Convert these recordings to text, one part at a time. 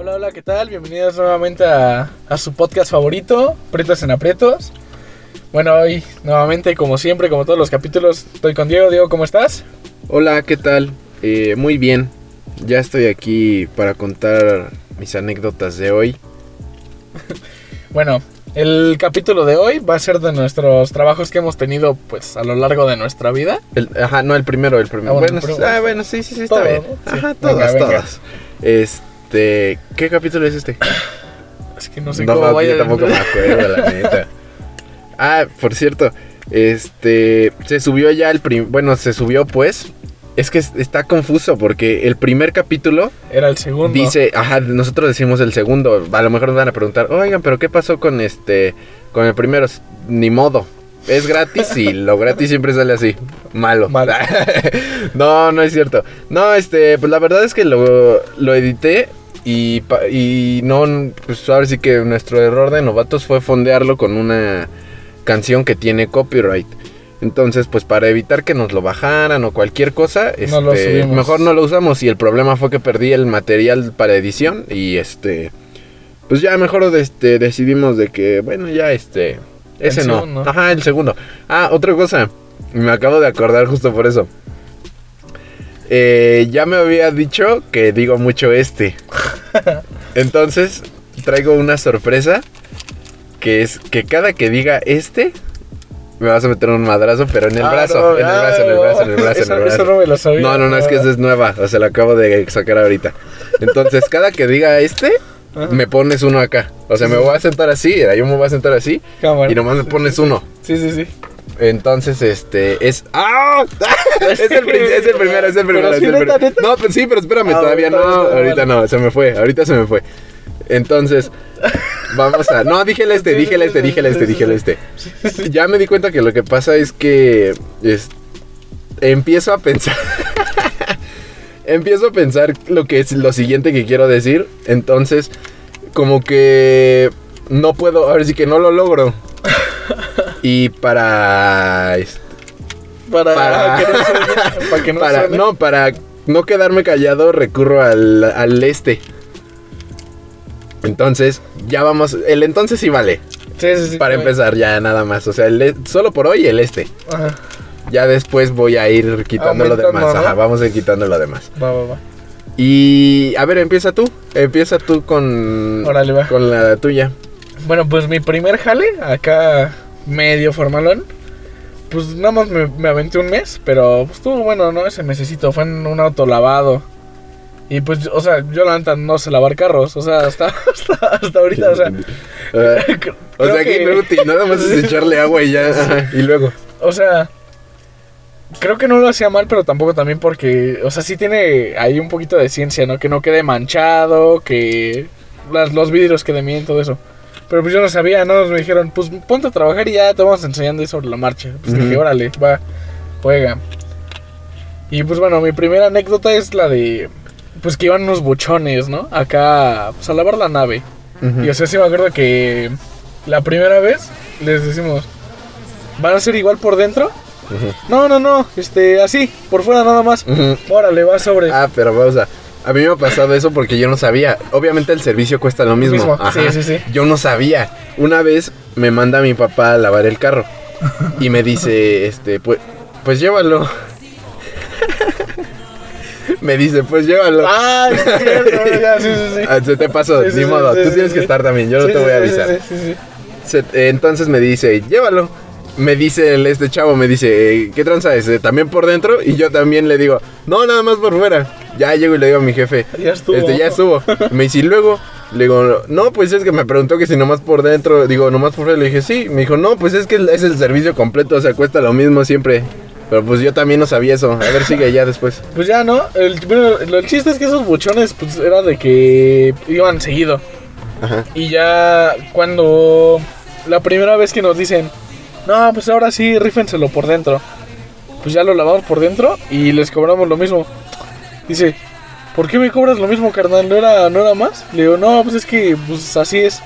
Hola, hola, ¿qué tal? Bienvenidos nuevamente a, a su podcast favorito, Pretos en Aprietos. Bueno, hoy nuevamente, como siempre, como todos los capítulos, estoy con Diego. Diego, ¿cómo estás? Hola, ¿qué tal? Eh, muy bien. Ya estoy aquí para contar mis anécdotas de hoy. Bueno, el capítulo de hoy va a ser de nuestros trabajos que hemos tenido pues a lo largo de nuestra vida. El- ajá, no, el primero, el primero. Ah, bueno, ah, bueno, sí, sí, sí, está Todo, bien. Ajá, Venga, todas, venga. todas. Este, ¿qué capítulo es este? Es que no sé no, cómo yo vaya. tampoco me acuerdo, la neta. Ah, por cierto, este, se subió ya el prim... Bueno, se subió pues... Es que es- está confuso porque el primer capítulo Era el segundo. Dice, ajá, nosotros decimos el segundo. A lo mejor nos van a preguntar, oigan, pero ¿qué pasó con este, con el primero? Ni modo. Es gratis y lo gratis siempre sale así. Malo. Malo. no, no es cierto. No, este, pues la verdad es que lo, lo edité y, y no, pues ahora sí que nuestro error de novatos fue fondearlo con una canción que tiene copyright. Entonces, pues para evitar que nos lo bajaran o cualquier cosa, No este, mejor no lo usamos. Y el problema fue que perdí el material para edición y este, pues ya mejor este, decidimos de que, bueno, ya este, ese no. segundo. Ajá, el segundo. Ah, otra cosa, me acabo de acordar justo por eso. Eh, ya me había dicho que digo mucho este. Entonces, traigo una sorpresa que es que cada que diga este me vas a meter un madrazo, pero en el Ah, brazo, no, en el ah, brazo, en el brazo, en el brazo, Eso- en el brazo. eso no me lo sabía. No, no, no, es que esa es nueva, o sea, la acabo de sacar ahorita. Entonces, cada que diga este, Ajá. me pones uno acá. O sea, me voy a sentar así, yo me voy a sentar así Cámara. y nomás me pones uno. Sí, sí, sí. Entonces, este, es... ¡Ah! es, el, es el primero, es el primero. Pero es el neta, prim- neta. No, pues sí, pero espérame, Ah, todavía no, ahorita no, se me fue, ahorita se me fue. Entonces, vamos a... No, dije el este, dije el este, dije el este, dije el este. Ya me di cuenta que lo que pasa es que... es- empiezo a pensar... empiezo a pensar lo que es lo siguiente que quiero decir. Entonces, como que... No puedo, ahora sí que no lo logro. Y para... este, Para, Para- que no suene, para que no para, no, para no quedarme callado recurro al, al este. Entonces, ya vamos. El entonces sí vale. Sí, sí, sí. para empezar, ya nada más. O sea, el e- solo por hoy el este. Ajá. Ya después voy a ir quitando lo demás. Ajá, vamos a ir quitando lo demás. Va, va, va. Y a ver, empieza tú. Empieza tú con. Órale, va. Con la tuya. Bueno, pues mi primer jale, acá medio formalón. Pues nada más me, me aventé un mes, pero pues, estuvo bueno, ¿no? Ese mesecito fue en un auto lavado. Y pues, o sea, yo la neta no sé lavar carros, o sea, hasta, hasta, hasta ahorita, o sea. Ah, o sea, que inútil. Nada más es echarle agua y ya. y luego. O sea, creo que no lo hacía mal, pero tampoco también porque, o sea, sí tiene ahí un poquito de ciencia, ¿no? Que no quede manchado, que las, los vidrios queden bien, todo eso. Pero pues yo no sabía, ¿no? Me dijeron, pues ponte a trabajar y ya te vamos enseñando ahí sobre la marcha. Pues dije, órale, va, juega. Y pues bueno, mi primera anécdota es la de, pues que iban unos buchones, ¿no? Acá, pues a lavar la nave. Y o sea, sí me acuerdo que la primera vez les decimos, ¿van a ser igual por dentro? No, no, no, este, así, por fuera nada más. Órale, va sobre. Ah, pero vamos a. A mí me ha pasado eso porque yo no sabía. Obviamente el servicio cuesta lo mismo. Mismo, Ajá. sí, sí, sí. Yo no sabía. Una vez me manda mi papá a lavar el carro y me dice, este, pues, pues llévalo. me dice, pues llévalo. Ah, es cierto, ya, sí, sí, sí. Ah, se te pasó, Sí, sí, ni modo. sí, Tú tienes que estar también. Yo no te voy a avisar. sí, sí, sí. Se- eh, entonces me dice, llévalo. Me dice el, este chavo, me dice, eh, ¿qué tranza es? ¿También por dentro? Y yo también le digo, no, nada más por fuera. Ya llego y le digo a mi jefe, Ya estuvo. Este, ya estuvo. Me dice, y luego, le digo, no, pues es que me preguntó que si nomás por dentro, digo, nomás por fuera. Le dije, sí. Me dijo, no, pues es que es el servicio completo, o sea, cuesta lo mismo siempre. Pero pues yo también no sabía eso. A ver, sigue ya después. Pues ya, ¿no? El, bueno, lo- el chiste es que esos buchones, pues era de que iban seguido. Ajá. Y ya cuando la primera vez que nos dicen, no, pues ahora sí, rífenselo por dentro. Pues ya lo lavamos por dentro y les cobramos lo mismo. Dice, ¿por qué me cobras lo mismo, carnal? ¿No era, no era más? Le digo, no, pues es que pues así es.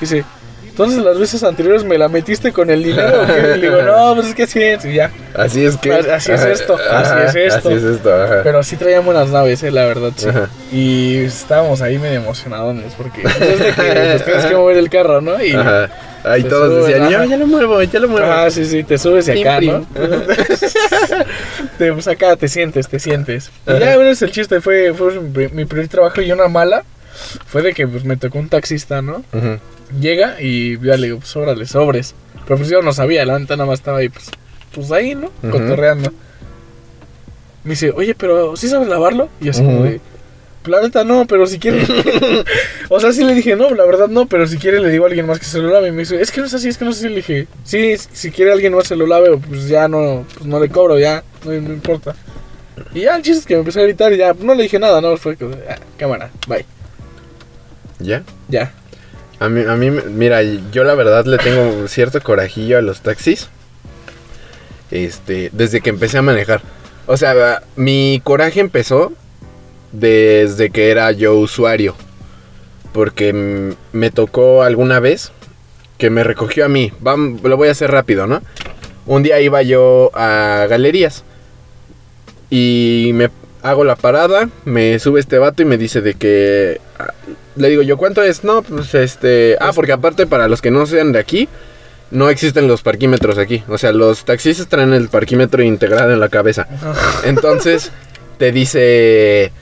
Dice, Entonces las veces anteriores me la metiste con el dinero. ¿o qué? Le digo, no, pues es que sí, y ya. Así es que. Así es esto, así es esto. Así es esto, ajá. Pero sí traían buenas naves, eh, la verdad, sí. Y estábamos ahí medio emocionados porque pues, es de que pues, tienes que mover el carro, ¿no? Y Ajá. Ahí todos subes, decían, ya, ya lo muevo, ya lo muevo. Ah, sí, sí, te subes y acá, Prim, ¿no? te, pues acá te sientes, te sientes. Y ya, bueno, es el chiste, fue, fue mi primer trabajo y una mala fue de que pues me tocó un taxista, ¿no? Llega y ya le digo, pues órale, sobres. Pero pues yo no sabía, la neta nada más estaba ahí, pues, pues ahí, ¿no? Ujú. Cotorreando. Me dice, oye, pero ¿sí sabes lavarlo? Y así como de, "Pues, la neta no, pero si quiere. o sea, sí le dije, no, la verdad no, pero si quiere le digo a alguien más que se lo lave. Y me dice, es que no es así, es que no sé si le dije, sí, si quiere alguien más se lo lave, pues ya no, pues no le cobro, ya, no, no importa. Y ya el chiste es que me empecé a gritar y ya no le dije nada, no, fue como, "Ah, cámara, bye, ¿Ya? ya. A mí, a mí, mira, yo la verdad le tengo cierto corajillo a los taxis. Este, desde que empecé a manejar. O sea, mi coraje empezó desde que era yo usuario. Porque me tocó alguna vez que me recogió a mí. Lo voy a hacer rápido, ¿no? Un día iba yo a galerías. Y me hago la parada, me sube este vato y me dice de que... ah, Le digo yo, ¿cuánto es? No, pues este... Ah, porque aparte para los que no sean de aquí, no existen los parquímetros aquí. O sea, los taxistas traen el parquímetro integrado en la cabeza. Entonces, te dice...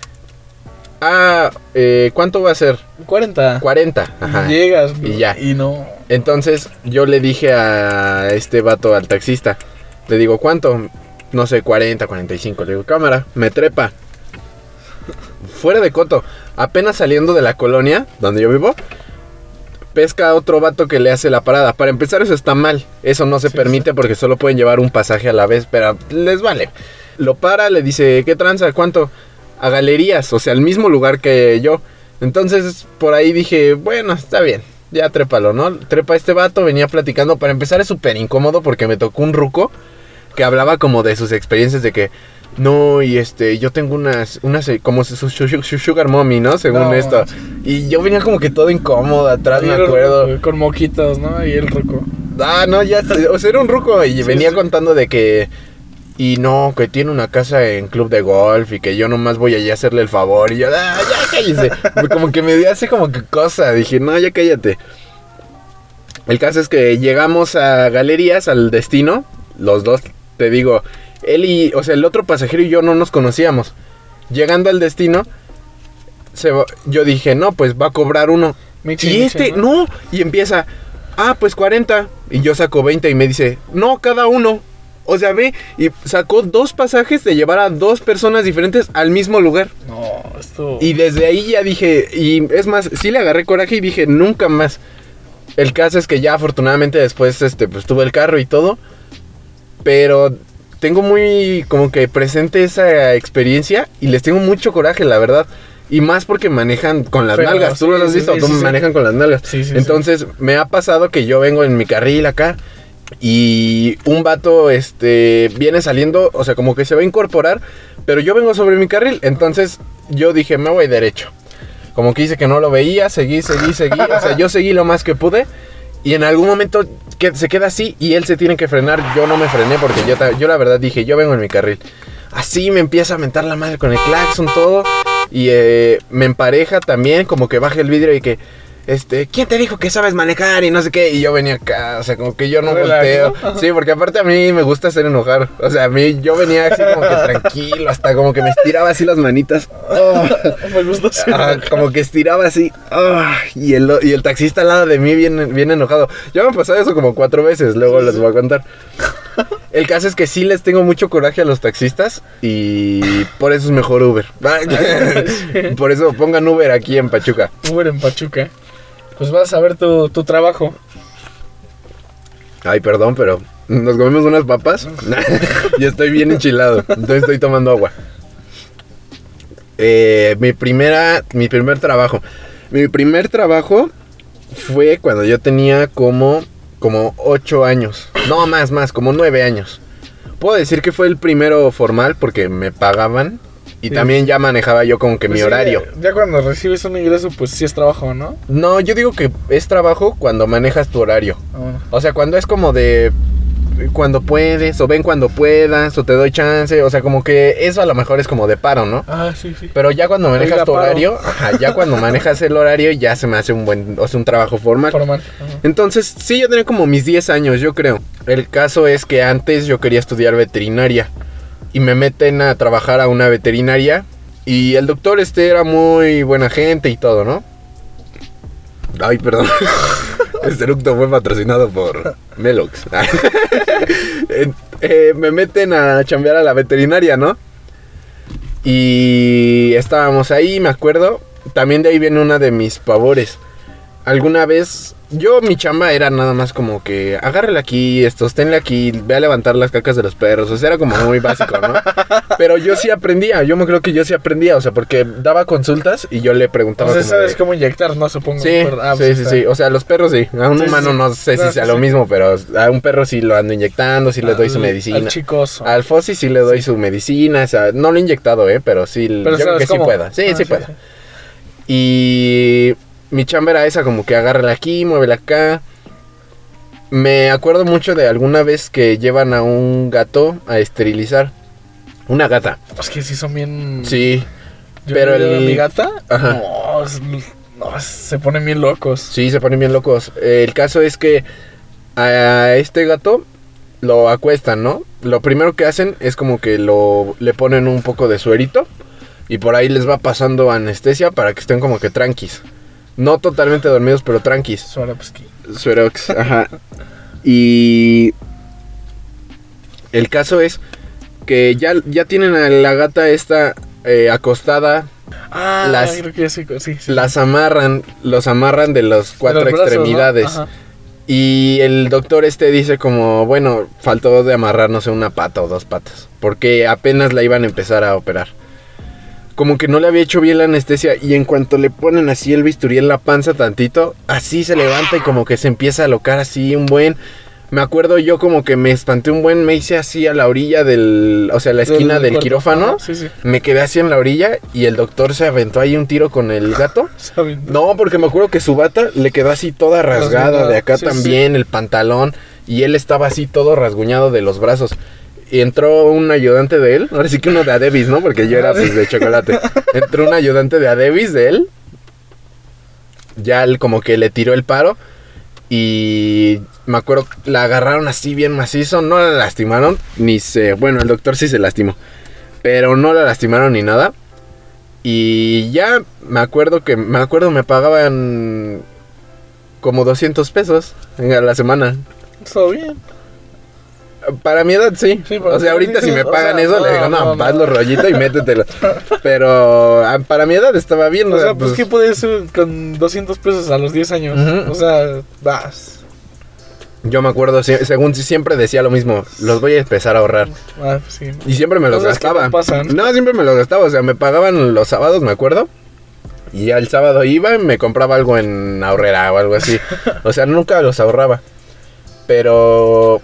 Ah, eh, ¿cuánto va a ser? 40. 40. Ajá. Llegas Y ya. Y no. Entonces yo le dije a este vato, al taxista, le digo, ¿cuánto? No sé, 40, 45. Le digo, cámara, me trepa. Fuera de coto, apenas saliendo de la colonia donde yo vivo, pesca a otro vato que le hace la parada. Para empezar, eso está mal. Eso no se Sí, permite porque solo pueden llevar un pasaje a la vez, pero les vale. Lo para, le dice, ¿qué tranza? ¿Cuánto? A galerías, o sea, al mismo lugar que yo. Entonces, por ahí dije, bueno, está bien. Ya trépalo, ¿no? Trepa este vato, venía platicando. Para empezar es súper incómodo porque me tocó un ruco que hablaba como de sus experiencias de que... No, y este, yo tengo unas, unas, como su, su- su- su sugar mommy, ¿no? Según No, esto. Y yo venía como que todo incómodo atrás, me acuerdo. ruco, Con moquitos, ¿no? Y el roco. Ah, no, ya, o sea, era un ruco y Sí, venía sí. contando de que... Y no, que tiene una casa en club de golf y que yo nomás voy allá a hacerle el favor. Y yo, ah, ya cállese. como que me dio así como que cosa. Dije, no, ya cállate. El caso es que llegamos a galerías, al destino. Los dos, te digo, él y, o sea, el otro pasajero y yo no nos conocíamos. Llegando al destino, se yo dije, no, pues va a cobrar uno. Michi, y michi, este, no, y empieza, ah, pues 40. Y yo saco 20 y me dice, no, cada uno. O sea, ve, y sacó dos pasajes de llevar a dos personas diferentes al mismo lugar. No, esto. Y desde ahí ya dije, y es más, sí le agarré coraje y dije, nunca más. El caso es que ya afortunadamente después, este, pues tuve el carro y todo. Pero tengo muy como que presente esa experiencia y les tengo mucho coraje, la verdad. Y más porque manejan con las nalgas. ¿Tú sí, lo has visto? sí, ¿Tú sí, manejan con las nalgas? Sí, sí. Entonces me ha pasado que yo vengo en mi carril acá y un vato este viene saliendo, o sea, como que se va a incorporar, pero yo vengo sobre mi carril, entonces yo dije, me voy derecho. Como que hice que no lo veía, seguí, seguí, seguí, o sea, yo seguí lo más que pude y en algún momento que se queda así y él se tiene que frenar, yo no me frené porque yo, yo la verdad dije, yo vengo en mi carril. Así me empieza a mentar la madre con el claxon, todo. Y eh, me empareja también, como que baja el vidrio y que, este, ¿quién te dijo que sabes manejar? Y no sé qué. Y yo venía acá, o sea, como que yo no volteo. Sí, porque aparte a mí me gusta hacer enojar. O sea, a mí yo venía así como que tranquilo, hasta como que me estiraba así las manitas. Oh. Me gusta. Ah, como que estiraba así. ah, y, el, y el taxista al lado de mí bien, bien enojado. Ya me pasado eso como cuatro veces, luego les voy a contar. El caso es que sí les tengo mucho coraje a los taxistas y por eso es mejor Uber. por eso pongan Uber aquí en Pachuca. Uber en Pachuca. Pues vas a ver tu, tu trabajo. Ay, perdón, pero nos comimos unas papas y estoy bien enchilado. Entonces estoy tomando agua. Eh, mi primera, mi primer trabajo. Mi primer trabajo fue cuando yo tenía como, como 8 años. No, más, más, como 9 años. Puedo decir que fue el primero formal porque me pagaban Y Sí. también ya manejaba yo como que Pues mi sí, horario. Ya cuando recibes un ingreso, pues sí es trabajo, ¿no? No, yo digo que es trabajo cuando manejas tu horario. Ah. O sea, cuando es como de cuando puedes, o ven cuando puedas, o te doy chance, o sea, como que eso a lo mejor es como de paro, ¿no? Ah, sí, sí. Pero ya cuando manejas Oiga, tu paro. horario, ajá, ya cuando manejas el horario ya se me hace un buen, o sea, un trabajo formal. Formal. Ajá. Entonces, sí, yo tenía como mis 10 años, yo creo. El caso es que antes yo quería estudiar veterinaria y me meten a trabajar a una veterinaria y el doctor este era muy buena gente y todo, ¿no? Ay, perdón. Este eructo fue patrocinado por Melox. Eh, me meten a chambear a la veterinaria, ¿no? Y estábamos ahí, me acuerdo. También de ahí viene una de mis pavores. Alguna vez, yo mi chamba era nada más como que agárrele aquí, esto, esténle aquí, ve a levantar las cacas de los perros. O sea, era como muy básico, ¿no? Pero yo sí aprendía, yo me creo que yo sí aprendía, o sea, porque daba consultas y yo le preguntaba. Sea, como sabes de- cómo inyectar, ¿no? Supongo. Sí, Ah, sí, pues sí, sí. O sea, los perros sí. A un Sí, sí, humano sí. no sé si sea sí, lo sí. mismo, pero a un perro sí lo ando inyectando, sí le doy su medicina. Al chicoso. Al Fossi sí le doy su medicina, o sea, no lo he inyectado, ¿eh? Pero sí, Pero yo creo que sí cómo. pueda. Sí, Ah, sí, pueda. Y mi chamba era esa, como que agárrala aquí, muévela acá. Me acuerdo mucho de alguna vez que llevan a un gato a esterilizar. Una gata. Es que sí son bien. Sí, Yo pero el- Mi gata. Ajá. No, se ponen bien locos. sí, se ponen bien locos. El caso es que a este gato lo acuestan, ¿no? Lo primero que hacen es como que lo le ponen un poco de suerito y por ahí les va pasando anestesia para que estén como que tranquis. No totalmente dormidos, pero tranquis. Swarovski. Suerox, ajá. Y el caso es que ya, ya tienen a la gata esta eh, acostada, Ah, Las- creo que sí, sí, sí. las amarran, los amarran de las cuatro De los brazos, ¿no? extremidades. Y el doctor este dice como, bueno, faltó de amarrar, no sé, una pata o dos patas. Porque apenas la iban a empezar a operar. Como que no le había hecho bien la anestesia y en cuanto le ponen así el bisturí en la panza tantito, así se levanta y como que se empieza a alocar así un buen... Me acuerdo yo como que me espanté un buen, me hice así a la orilla del... O sea, la esquina del, quirófano. Sí, sí. Me quedé así en la orilla y el doctor se aventó ahí un tiro con el gato. No, porque me acuerdo que su bata le quedó así toda rasgada, de acá sí, también, el pantalón, y él estaba así todo rasguñado de los brazos. Y entró un ayudante de él, ahora sí que uno de Adebis, ¿no? Porque yo era pues de chocolate. Entró un ayudante de Adebis de él. Ya él como que le tiró el paro. Y me acuerdo, la agarraron así bien macizo, no la lastimaron, ni se... Bueno, el doctor sí se lastimó, pero no la lastimaron ni nada. Y ya me acuerdo que, me acuerdo, me pagaban como 200 pesos a la semana. Todo bien. Para mi edad, sí. O sea, ahorita si me o pagan sea, eso, le digo, no, no, no. hazlo rollito y métetelo. Pero ah, para mi edad estaba bien. O sea, pues, ¿qué puedes hacer con 200 pesos a los 10 años? O sea, vas. Yo me acuerdo, según siempre decía lo mismo, los voy a empezar a ahorrar. Ah, pues sí. Y siempre me los que gastaba. no pasan. No, siempre me los gastaba. O sea, me pagaban los sábados, me acuerdo. Y ya el sábado iba y me compraba algo en ahorrera o algo así. O sea, nunca los ahorraba. Pero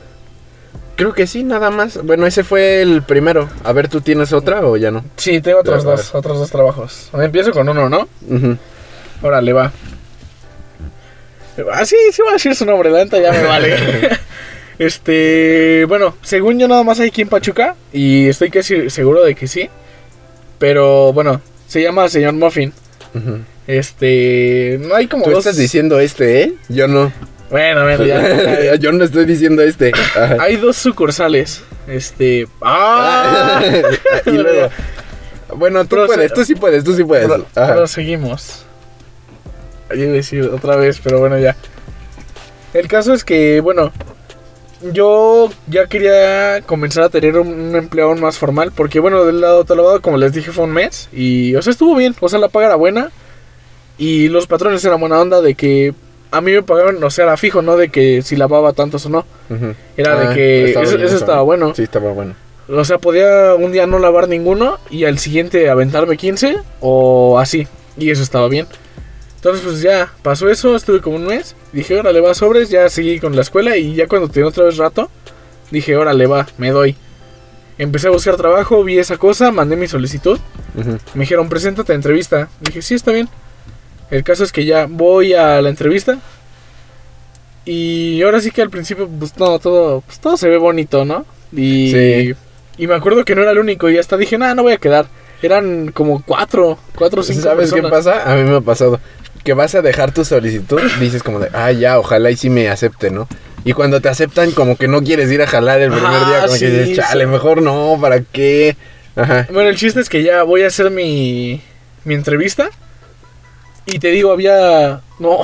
creo que sí, nada más. Bueno, ese fue el primero. A ver, ¿tú tienes otra o ya no? Sí, tengo otros dos, otros dos trabajos. Empiezo con uno, ¿no? Ujú. Órale, va. Ah, sí, sí voy a decir su nombre, la neta ya me vale. este, bueno, según yo nada más hay aquí en Pachuca y estoy casi seguro de que sí. Pero bueno, se llama señor Muffin. Este, no hay como Tú dos. estás diciendo este, ¿eh? Yo no. Bueno, bueno, ya. Yo no estoy diciendo este. Ajá. Hay dos sucursales. Este, ah, y luego. Bueno, tú Pero puedes, se- tú sí puedes, tú sí puedes. Ajá. proseguimos. Yo iba a decir otra vez, pero bueno, ya. El caso es que, bueno, yo ya quería comenzar a tener un, un empleo más formal, porque, bueno, del lado de lavado, como les dije, fue un mes, y, o sea, estuvo bien, o sea, la paga era buena, y los patrones eran buena onda de que a mí me pagaban, o sea, era fijo, ¿no? De que si lavaba tantos o no. Era Ah, de que estaba eso, bien, eso estaba bueno. Sí, estaba bueno. O sea, podía un día no lavar ninguno y al siguiente aventarme 15 o así. Y eso estaba bien. Entonces, pues ya pasó eso, estuve como un mes. Dije, órale, va sobres, ya seguí con la escuela y ya cuando tenía otra vez rato, dije, órale, va, me doy. Empecé a buscar trabajo, vi esa cosa, mandé mi solicitud. Me dijeron, preséntate a entrevista. Dije, sí, está bien. El caso es que ya voy a la entrevista. Y ahora sí que al principio, pues no, todo, pues, todo se ve bonito, ¿no? Y, Sí. y me acuerdo que no era el único. Y hasta dije, nada, no voy a quedar. Eran como cuatro, cuatro o cinco ¿Sabes qué pasa? A mí me ha pasado que vas a dejar tu solicitud, dices como de, ah, ya, ojalá y sí me acepte, ¿no? Y cuando te aceptan, como que no quieres ir a jalar el primer día, como sí, que dices, chale, sí. mejor no, ¿para qué? Ajá. Bueno, el chiste es que ya voy a hacer mi, mi entrevista. Y te digo, había... No,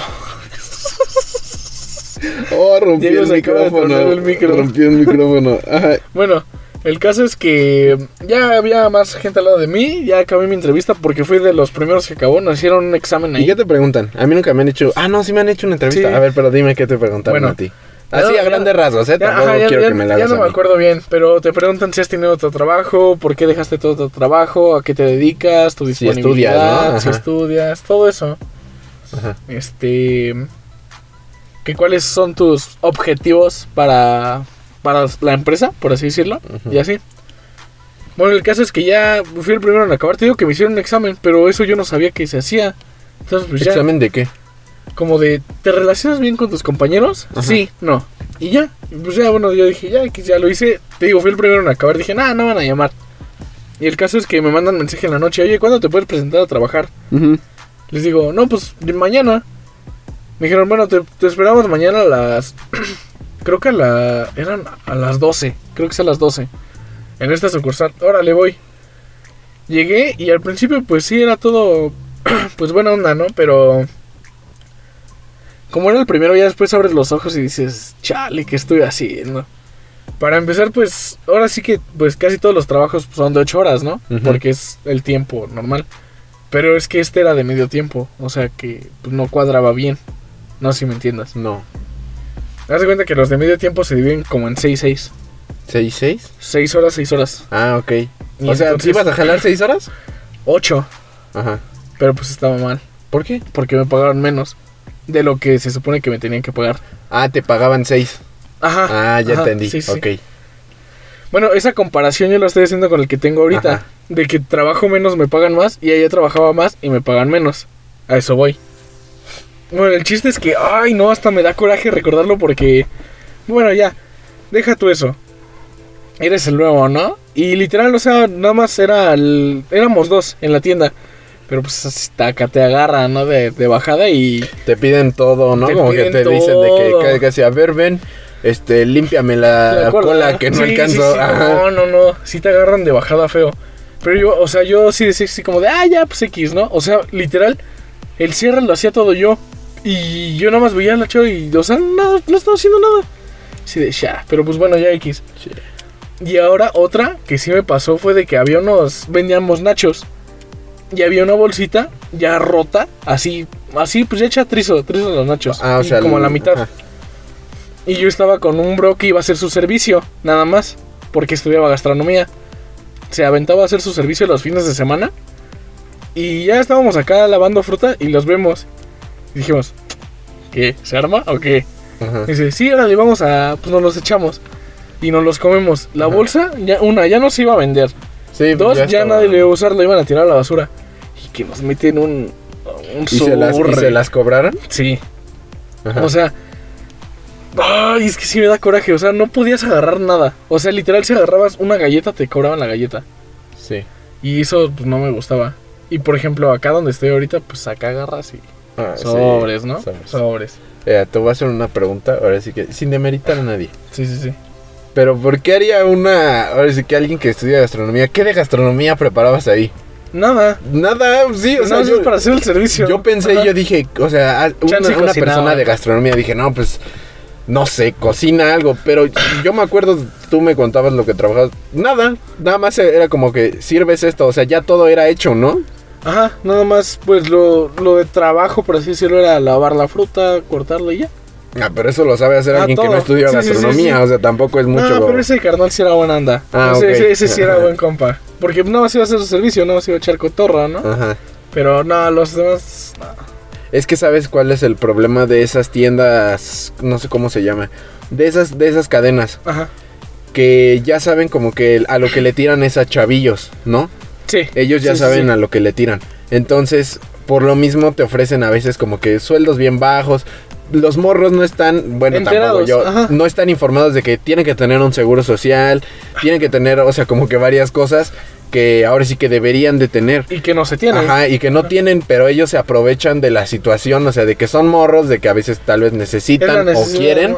Oh, rompí el micrófono. el micro. Rompí el micrófono. Ajá. Bueno, el caso es que ya había más gente al lado de mí, ya acabé mi entrevista porque fui de los primeros que acabó, nos hicieron un examen ¿Y ahí. qué te preguntan? A mí nunca me han hecho. Ah, no, sí me han hecho una entrevista. Sí. A ver, pero dime qué te preguntaron Bueno. a ti. Así a grandes rasgos, ¿eh? Ya, ajá, ya- quiero ya- que me la ya no me acuerdo bien, pero te preguntan si has tenido otro trabajo, por qué dejaste todo tu trabajo, a qué te dedicas, tu Si disponibilidad, estudias, ¿no? si estudias, todo eso. Ajá. Este, que cuáles son tus objetivos para para la empresa, por así decirlo, y así. Bueno, el caso es que ya fui el primero en acabar. Te digo que me hicieron un examen, pero eso yo no sabía que se hacía. Entonces, pues ¿Examen de qué? Como de, ¿te relacionas bien con tus compañeros? Ajá. Sí, no. Y ya, pues ya, bueno, yo dije, ya, ya lo hice. Te digo, fui el primero en acabar. Dije, nada, no van a llamar. Y el caso es que me mandan mensaje en la noche, oye, ¿cuándo te puedes presentar a trabajar? Les digo, no, pues mañana. Me dijeron, bueno, te, te esperamos mañana a las. creo que a la. Eran a las 12. Creo que es a las 12. En esta sucursal. Órale, voy. Llegué y al principio, pues sí, era todo. pues buena onda, ¿no? Pero. Como era el primero, ya después abres los ojos y dices, chale, ¿qué estoy haciendo? Para empezar, pues, ahora sí que, pues casi todos los trabajos son de 8 horas, ¿no? Porque es el tiempo normal. Pero es que este era de medio tiempo, o sea que pues, no cuadraba bien. No sé si me entiendas. No. Haz de cuenta que los de medio tiempo se dividen como en 6, 6. ¿Seis, seis? 6 horas, 6 horas. Ah, ok. Y o sea, entonces- ¿sí ibas a jalar seis horas? 8, Ajá. pero pues estaba mal. ¿Por qué? Porque me pagaron menos de lo que se supone que me tenían que pagar. Ah, te pagaban seis. Ajá. Ah, ya ajá, entendí. sí, sí. Ok. Bueno, esa comparación yo la estoy haciendo con el que tengo ahorita. Ajá. De que trabajo menos, me pagan más. Y allá trabajaba más y me pagan menos. A eso voy. Bueno, el chiste es que, ay, no, hasta me da coraje recordarlo porque, bueno, ya, deja tú eso. Eres el nuevo, ¿no? Y literal, o sea, nada más era el- éramos dos en la tienda. Pero pues hasta acá te agarran, ¿no? De, de bajada y... Te piden todo, ¿no? Como que te dicen de que casi, a ver, ven, este, límpiame la, La cola, que no Sí, alcanzo. sí, sí, Ajá. no, no, no. Sí te agarran de bajada feo. Pero yo, o sea, yo sí decía así como de, ah, ya, pues X, ¿no? O sea, literal, el cierre lo hacía todo yo. Y yo nada más veía al Nacho y, o sea, no, no estaba haciendo nada. Sí, de ya, pero pues bueno, ya X. Sí. Y ahora otra que sí me pasó fue de que había unos, vendíamos nachos. Y había una bolsita ya rota, así, así, pues ya hecha trizo, trizo los nachos. Ah, o sea, como a la mitad. ajá. Y yo estaba con un bro que iba a hacer su servicio, nada más, porque estudiaba gastronomía. Se aventaba a hacer su servicio los fines de semana. Y ya estábamos acá lavando fruta y los vemos. Y dijimos, ¿qué? ¿Se arma o qué? Ajá. Dice, sí, ahora le vamos a. Pues nos los echamos. Y nos los comemos. La Ajá. bolsa, ya, una, ya no se iba a vender. Sí, Dos, ya, nadie le iba a usar, lo iban a tirar a la basura. Y que nos meten un. Un ¿Y se, las, ¿Y se las cobraron? Sí. Ajá. O sea. Ay, es que sí me da coraje. O sea, no podías agarrar nada. O sea, literal, si agarrabas una galleta, te cobraban la galleta. sí. Y eso, pues no me gustaba. Y por ejemplo, acá donde estoy ahorita, pues acá agarras y. Ah, sí, Sobres, ¿no? sobres. Sobres. Eh, te voy a hacer una pregunta, ahora sí que, sin demeritar a nadie. Sí, sí, sí. Pero, ¿por qué haría una, ahora sí que alguien que estudia gastronomía, qué de gastronomía preparabas ahí? Nada. Nada, sí, o sea, yo, es para hacer el servicio. yo pensé, Ajá. yo dije, o sea, una, persona de gastronomía, dije, no, pues, no sé, cocina algo, pero yo me acuerdo, tú me contabas lo que trabajabas, nada, nada más era como que sirves esto, o sea, ya todo era hecho, ¿no? Ajá, nada más, pues lo, lo de trabajo, por así decirlo, era lavar la fruta, cortarla y ya. Ah, pero eso lo sabe hacer Ah, alguien que no estudió Sí, sí, sí, gastronomía, sí. o sea, tampoco es mucho. No, pero ese carnal sí era buena anda. Ah, ese, ese, ese sí era buen compa. Porque nada más iba a hacer su servicio, nada más iba a echar cotorra, ¿no? Ajá. Pero no, los demás. no. Es que sabes cuál es el problema de esas tiendas, no sé cómo se llama, de esas, de esas cadenas. Ajá. que ya saben como que a lo que le tiran es a chavillos, ¿no? Sí. Ellos ya saben a lo que le tiran. Entonces, por lo mismo te ofrecen a veces como que sueldos bien bajos. Los morros no están, bueno, Enterados, tampoco yo, ajá. no están informados de que tienen que tener un seguro social, tienen que tener, o sea, como que varias cosas que ahora sí que deberían de tener. Y que no se tiene. Ajá, y que no tienen, pero ellos se aprovechan de la situación, o sea, de que son morros, de que a veces tal vez necesitan o quieren,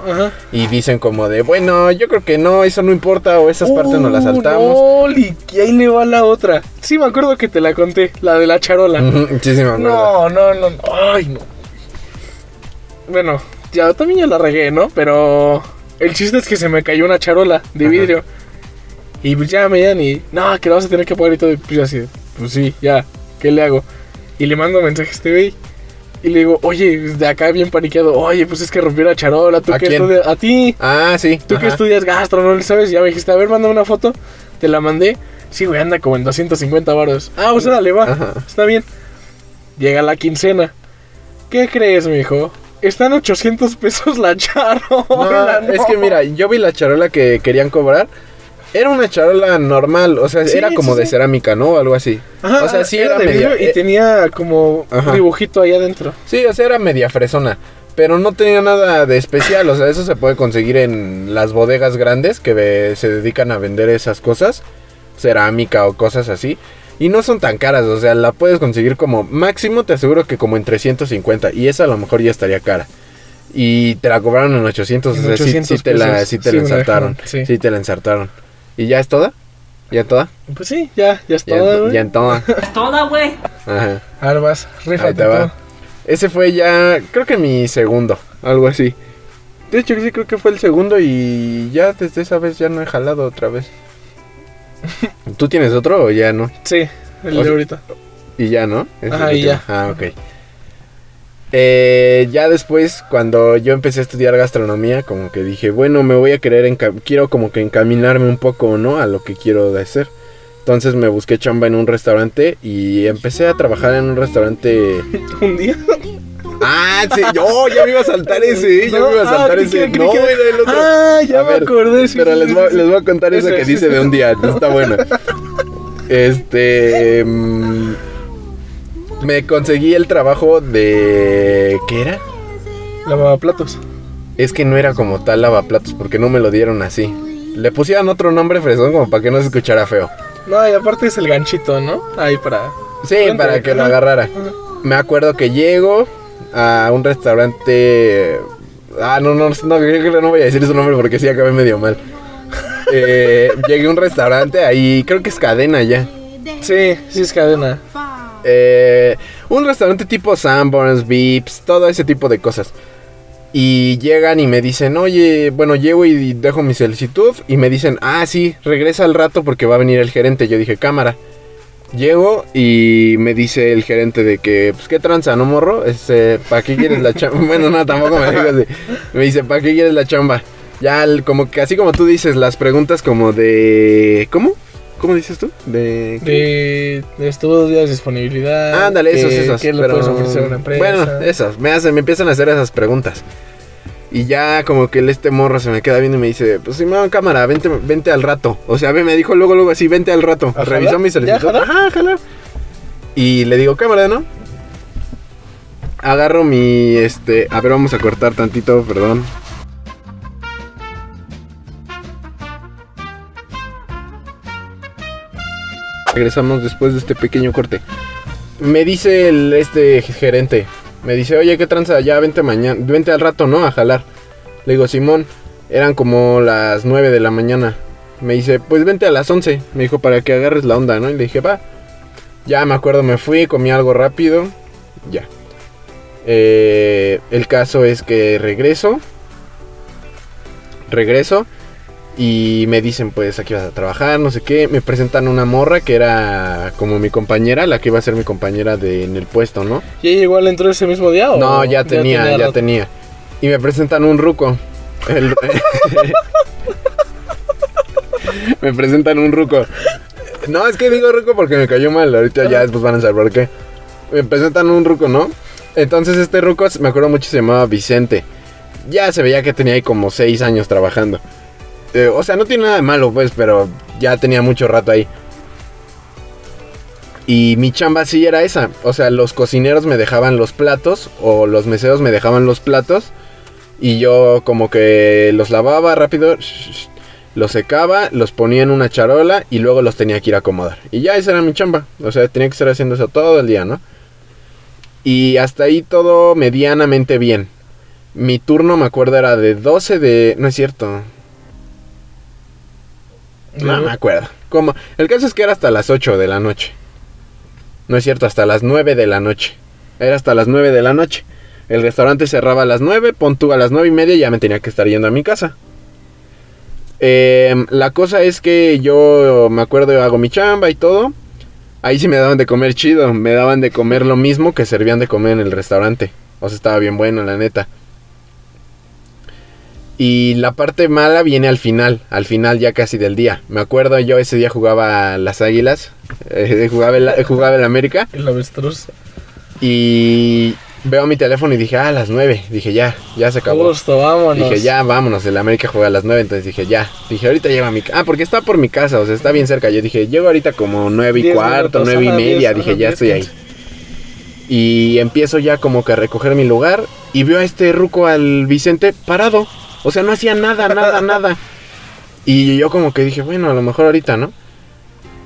y dicen como de, bueno, yo creo que no, eso no importa, o esas partes no las Uh, saltamos. No, y ahí le va la otra. Sí, me acuerdo que te la conté, la de la charola. Ujú, sí, sí, me acuerdo. No, no, no, no. Ay, no. Bueno, ya también ya la regué, ¿no? Pero el chiste es que se me cayó una charola de Ajá. vidrio. Y pues ya me llaman y, no, que la vas a tener que pagar y todo. Y pues yo así, pues sí, ya, ¿qué le hago? Y le mando mensaje a este güey. Y le digo, oye, de acá bien paniqueado, oye, pues es que rompió la charola, tú ¿A que estudias, a ti, Ah, sí. tú que estudias gastro, ¿no le sabes? Ya me dijiste, a ver, mándame una foto, te la mandé. Sí, güey, anda como en 250 baros. Ah, pues órale, va. Ajá. Está bien. Llega la quincena. ¿Qué crees, mijo? Están 800 pesos la charola. No, es que mira, yo vi la charola que querían cobrar. Era una charola normal, o sea, Sí, era como sí, de sí. cerámica, ¿no? O algo así. Ajá, o sea, sí era media. vidrio eh, y tenía como Ajá. un dibujito ahí adentro. Sí, o sea, era media fresona. Pero no tenía nada de especial. O sea, eso se puede conseguir en las bodegas grandes que se dedican a vender esas cosas. Cerámica o cosas así. Y no son tan caras. O sea, la puedes conseguir como máximo, te aseguro que como en 350. Y esa a lo mejor ya estaría cara. Y te la cobraron en 800. En o sea, sí- 800 sí, te la, sí te Sí, la ensartaron. dejaron, sí. Te la ensartaron. ¿Y ya es toda? ¿Ya toda? Pues sí, ya, ya es güey. ya en toda. Toda, güey. Ajá. Ahora vas, rífate Ahí te va. todo. Ese fue ya, creo que mi segundo, algo así. De hecho, sí creo que fue el segundo y ya desde esa vez ya no he jalado otra vez. ¿Tú tienes otro o ya no? Sí, el O de ahorita. Y ya, ¿no? Es el y ya. Ah, ok. Eh, ya después, cuando yo empecé a estudiar gastronomía, como que dije, bueno, me voy a querer, quiero como que encaminarme un poco, ¿no? A lo que quiero hacer. Entonces me busqué chamba en un restaurante y empecé a trabajar en un restaurante Un día. Ah, sí, yo ya me iba a saltar ese, ya No, me iba a ah, saltar ese. que- no, que- era el otro. Ah, ya A me ver, acordé. sí, Pero sí, les voy, sí. les voy a contar eso que dice de un día, está bueno. Este. mm, me conseguí el trabajo de. ¿Qué era? Lavaplatos. Es que no era como tal lavaplatos, porque no me lo dieron así. Le pusieron otro nombre fresón como para que no se escuchara feo. No, y aparte es el ganchito, ¿no? Ahí para. Sí, para que lo agarrara. Me acuerdo que llego a un restaurante. Ah, no, no, no, creo que no voy a decir su nombre porque sí acabé medio mal. Eh, llegué a un restaurante ahí, creo que es cadena ya. Sí, sí es cadena. Eh, un restaurante tipo Sanborns, Vips, todo ese tipo de cosas. Y llegan y me dicen, oye, bueno, llego y dejo mi solicitud. Y me dicen, ah, sí, regresa al rato porque va a venir el gerente. Yo dije, cámara. Llego y me dice el gerente de que, pues, ¿qué tranza, no morro? Este, ¿para qué quieres la chamba? bueno, no, tampoco me dijo así. Me dice, ¿para qué quieres la chamba? Ya, el- como que así como tú dices, las preguntas como de... ¿Cómo? ¿Cómo dices tú? De... De, de estudios, disponibilidad. Ándale, esos, que- esos. ¿Qué le pero- puedes ofrecer a una empresa? Bueno, esos. Me, hacen, me empiezan a hacer esas preguntas. Y ya como que el este morro se me queda viendo y me dice, pues si me dan cámara, vente, vente al rato. O sea, me dijo luego, luego así, vente al rato. ¿A Revisó mi solicitud. Ajá. Y le digo, cámara, ¿no? Agarro mi, este, a ver, vamos a cortar tantito, perdón. Regresamos después de este pequeño corte. Me dice el este gerente, me dice, oye, ¿qué tranza? Ya vente mañana, vente al rato, ¿no? A jalar. Le digo, Simón, eran como las 9 de la mañana. Me dice, pues vente a las 11. Me dijo, para que agarres la onda, ¿no? Y le dije, va. Ya me acuerdo, me fui, comí algo rápido. Ya. Eh, el caso es que regreso. Regreso. Y me dicen, pues aquí vas a trabajar, no sé qué. Me presentan una morra que era como mi compañera, la que iba a ser mi compañera de, en el puesto, ¿no? ¿Y ella igual entró ese mismo día o No, ya tenía, ya rato? tenía. Y me presentan un ruco. El- me presentan un ruco. No, es que digo ruco porque me cayó mal. Ahorita ya después van a saber por qué. Me presentan un ruco, ¿no? Entonces este ruco, me acuerdo mucho, se llamaba Vicente. Ya se veía que tenía ahí como 6 años trabajando. Eh, o sea, no tiene nada de malo, pues, pero ya tenía mucho rato ahí. Y mi chamba sí era esa. O sea, los cocineros me dejaban los platos o los meseros me dejaban los platos. Y yo como que los lavaba rápido, los secaba, los ponía en una charola y luego los tenía que ir a acomodar. Y ya esa era mi chamba. O sea, tenía que estar haciendo eso todo el día, ¿no? Y hasta ahí todo medianamente bien. Mi turno, me acuerdo, era de 12 de... No es cierto. No me acuerdo. Como... El caso es que era hasta las 8 de la noche. No es cierto, hasta las 9 de la noche. Era hasta las 9 de la noche. El restaurante cerraba a las 9, pon tú a las 9 y media y ya me tenía que estar yendo a mi casa. Em, la cosa es que yo me acuerdo, hago mi chamba y todo. Ahí sí me daban de comer chido. Me daban de comer lo mismo que servían de comer en el restaurante. O sea, estaba bien bueno, la neta. Y la parte mala viene al final, al final ya casi del día. Me acuerdo yo ese día jugaba las Águilas, eh, jugaba, el, jugaba el América. El avestruz. Y veo mi teléfono y dije, ah, a las 9. Dije, ya, ya se acabó. Justo, vámonos. Dije, ya, vámonos. El América juega a las 9, entonces dije, ya. Dije, ahorita llego a mi casa. Ah, porque está por mi casa, o sea, está bien cerca. Yo dije, llego ahorita como 9 y cuarto, 9 y media. dije, ya estoy ahí. Y empiezo ya como que a recoger mi lugar. Y veo a este ruco al Vicente parado. O sea, no hacía nada, nada, nada. Y yo como que dije, bueno, a lo mejor ahorita, ¿no?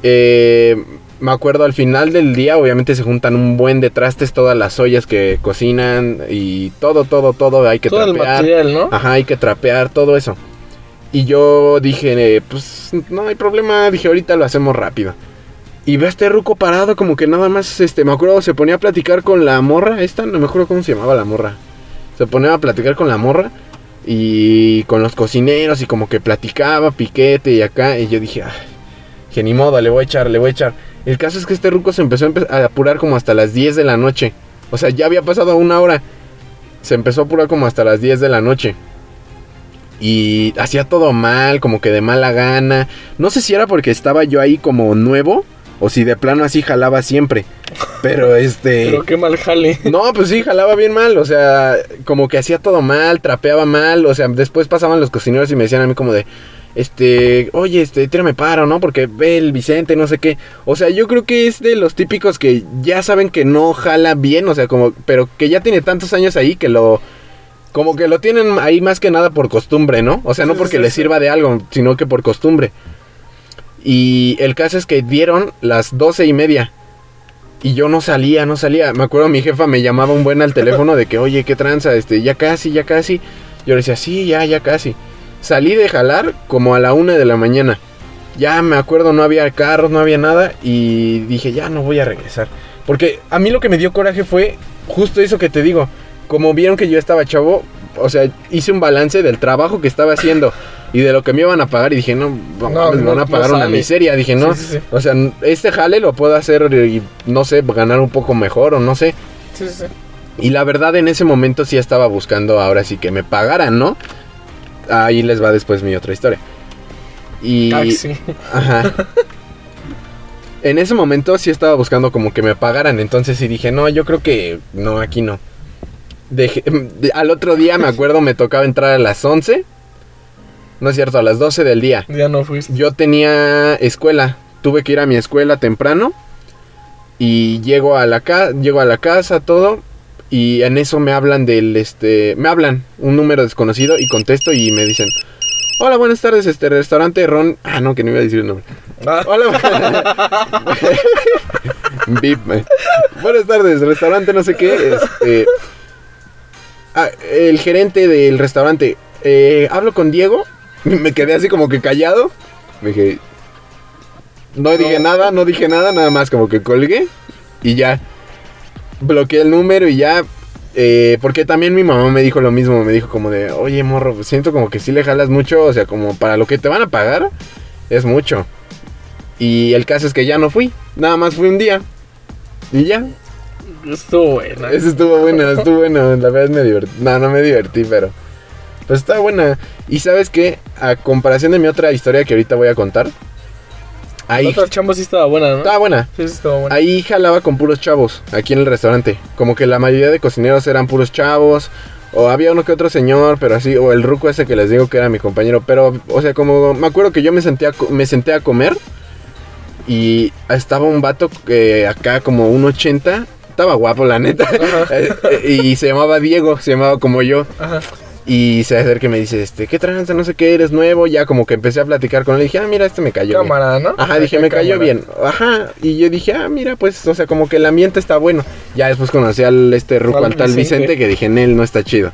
Eh, me acuerdo al final del día, obviamente se juntan un buen de trastes, todas las ollas que cocinan y todo, todo, todo, hay que Todo el trapear. material, ¿no? Ajá, hay que trapear, todo eso. Y yo dije, eh, pues no hay problema, dije, ahorita lo hacemos rápido. Y ve a este ruco parado, como que nada más, este, me acuerdo, se ponía a platicar con la morra, esta, no me acuerdo cómo se llamaba la morra. Se ponía a platicar con la morra y con los cocineros y como que platicaba, piquete y acá. Y yo dije, ah, que ni modo, le voy a echar, le voy a echar. El caso es que este ruco se empezó a, apurar como hasta las 10 de la noche. O sea, ya había pasado una hora. Se empezó a apurar como hasta las 10 de la noche. Y hacía todo mal, como que de mala gana. No sé si era porque estaba yo ahí como nuevo. O si de plano así jalaba siempre. Pero este... Pero qué mal jale. No, pues sí, jalaba bien mal, o sea, como que hacía todo mal, trapeaba mal, o sea, después pasaban los cocineros y me decían a mí como de, este, oye, este, tírame paro, ¿no? Porque ve el Vicente, no sé qué. O sea, yo creo que es de los típicos que ya saben que no jala bien, o sea, como, pero que ya tiene tantos años ahí que lo, como que lo tienen ahí más que nada por costumbre, ¿no? O sea, no porque sí. sirva de algo, sino que por costumbre. Y el caso es que dieron las doce y media. Y yo no salía, no salía. Me acuerdo mi jefa me llamaba un buen al teléfono de que, oye, qué tranza, este, ya casi, ya casi. Yo le decía, sí, ya, ya casi. Salí de jalar como a la una de la mañana. Ya me acuerdo, no había carros, no había nada. Y dije, ya no voy a regresar. Porque a mí lo que me dio coraje fue justo eso que te digo. Como vieron que yo estaba chavo, o sea, hice un balance del trabajo que estaba haciendo y de lo que me iban a pagar. Y dije, no, no, No, me no, van a no pagar una sale. miseria. Dije, no, Sí, sí, sí. o sea, este jale lo puedo hacer y no sé, ganar un poco mejor o no sé. Sí, sí. Y la verdad en ese momento sí estaba buscando ahora sí que me pagaran, ¿no? Ahí les va después mi otra historia. Y... Taxi. Ajá. En ese momento sí estaba buscando como que me pagaran, entonces sí dije, no, yo creo que no, aquí no. Dejé- de- al otro día me acuerdo me tocaba entrar a las 11. No es cierto, a las 12 del día. Ya no fuiste. Yo tenía escuela, tuve que ir a mi escuela temprano y llego a la ca- llego a la casa todo y en eso me hablan del este me hablan un número desconocido y contesto y me dicen, "Hola, buenas tardes, este restaurante Ron." Ah, no, que no iba a decir el nombre. Ah, Hola. Bip, eh. Buenas tardes, restaurante no sé qué. Este, ah, el gerente del restaurante. eh, Hablo con Diego. Me quedé así como que callado. Me dije. No dije nada, no dije nada, nada más como que colgué. Y ya. Bloqueé el número y ya. eh, porque también mi mamá me dijo lo mismo. Me dijo como de, oye morro, siento como que sí le jalas mucho. O sea, como para lo que te van a pagar, es mucho. Y el caso es que ya no fui. Nada más fui un día. Y ya. estuvo buena. Eso estuvo bueno, estuvo bueno. La verdad me divertí. No, no me divertí, pero. Pues está buena. Y sabes qué? A comparación de mi otra historia que ahorita voy a contar. La Ahí. otra chamba sí estaba buena, ¿no? Estaba buena. Sí, sí estaba buena. Ahí jalaba con puros chavos, aquí en el restaurante. Como que la mayoría de cocineros eran puros chavos. O había uno que otro señor, pero así, o el ruco ese que les digo que era mi compañero. Pero, o sea, como me acuerdo que yo me senté a, me senté a comer y estaba un vato que acá como un 80. Estaba guapo, la neta. Ajá. Eh, eh, y se llamaba Diego, se llamaba como yo. Ajá. Y se acerca y me dice, este, ¿qué tranza? No sé qué, eres nuevo. Ya como que empecé a platicar con él. Dije, ah, mira, este me cayó bien. Cámara, ¿no? Ajá, dije, me cayó bien. Ajá, y yo dije, ah, mira, pues, o sea, como que el ambiente está bueno. Ya después conocí al este ruco, Al al tal Vicente. Que dije, en él no está chido.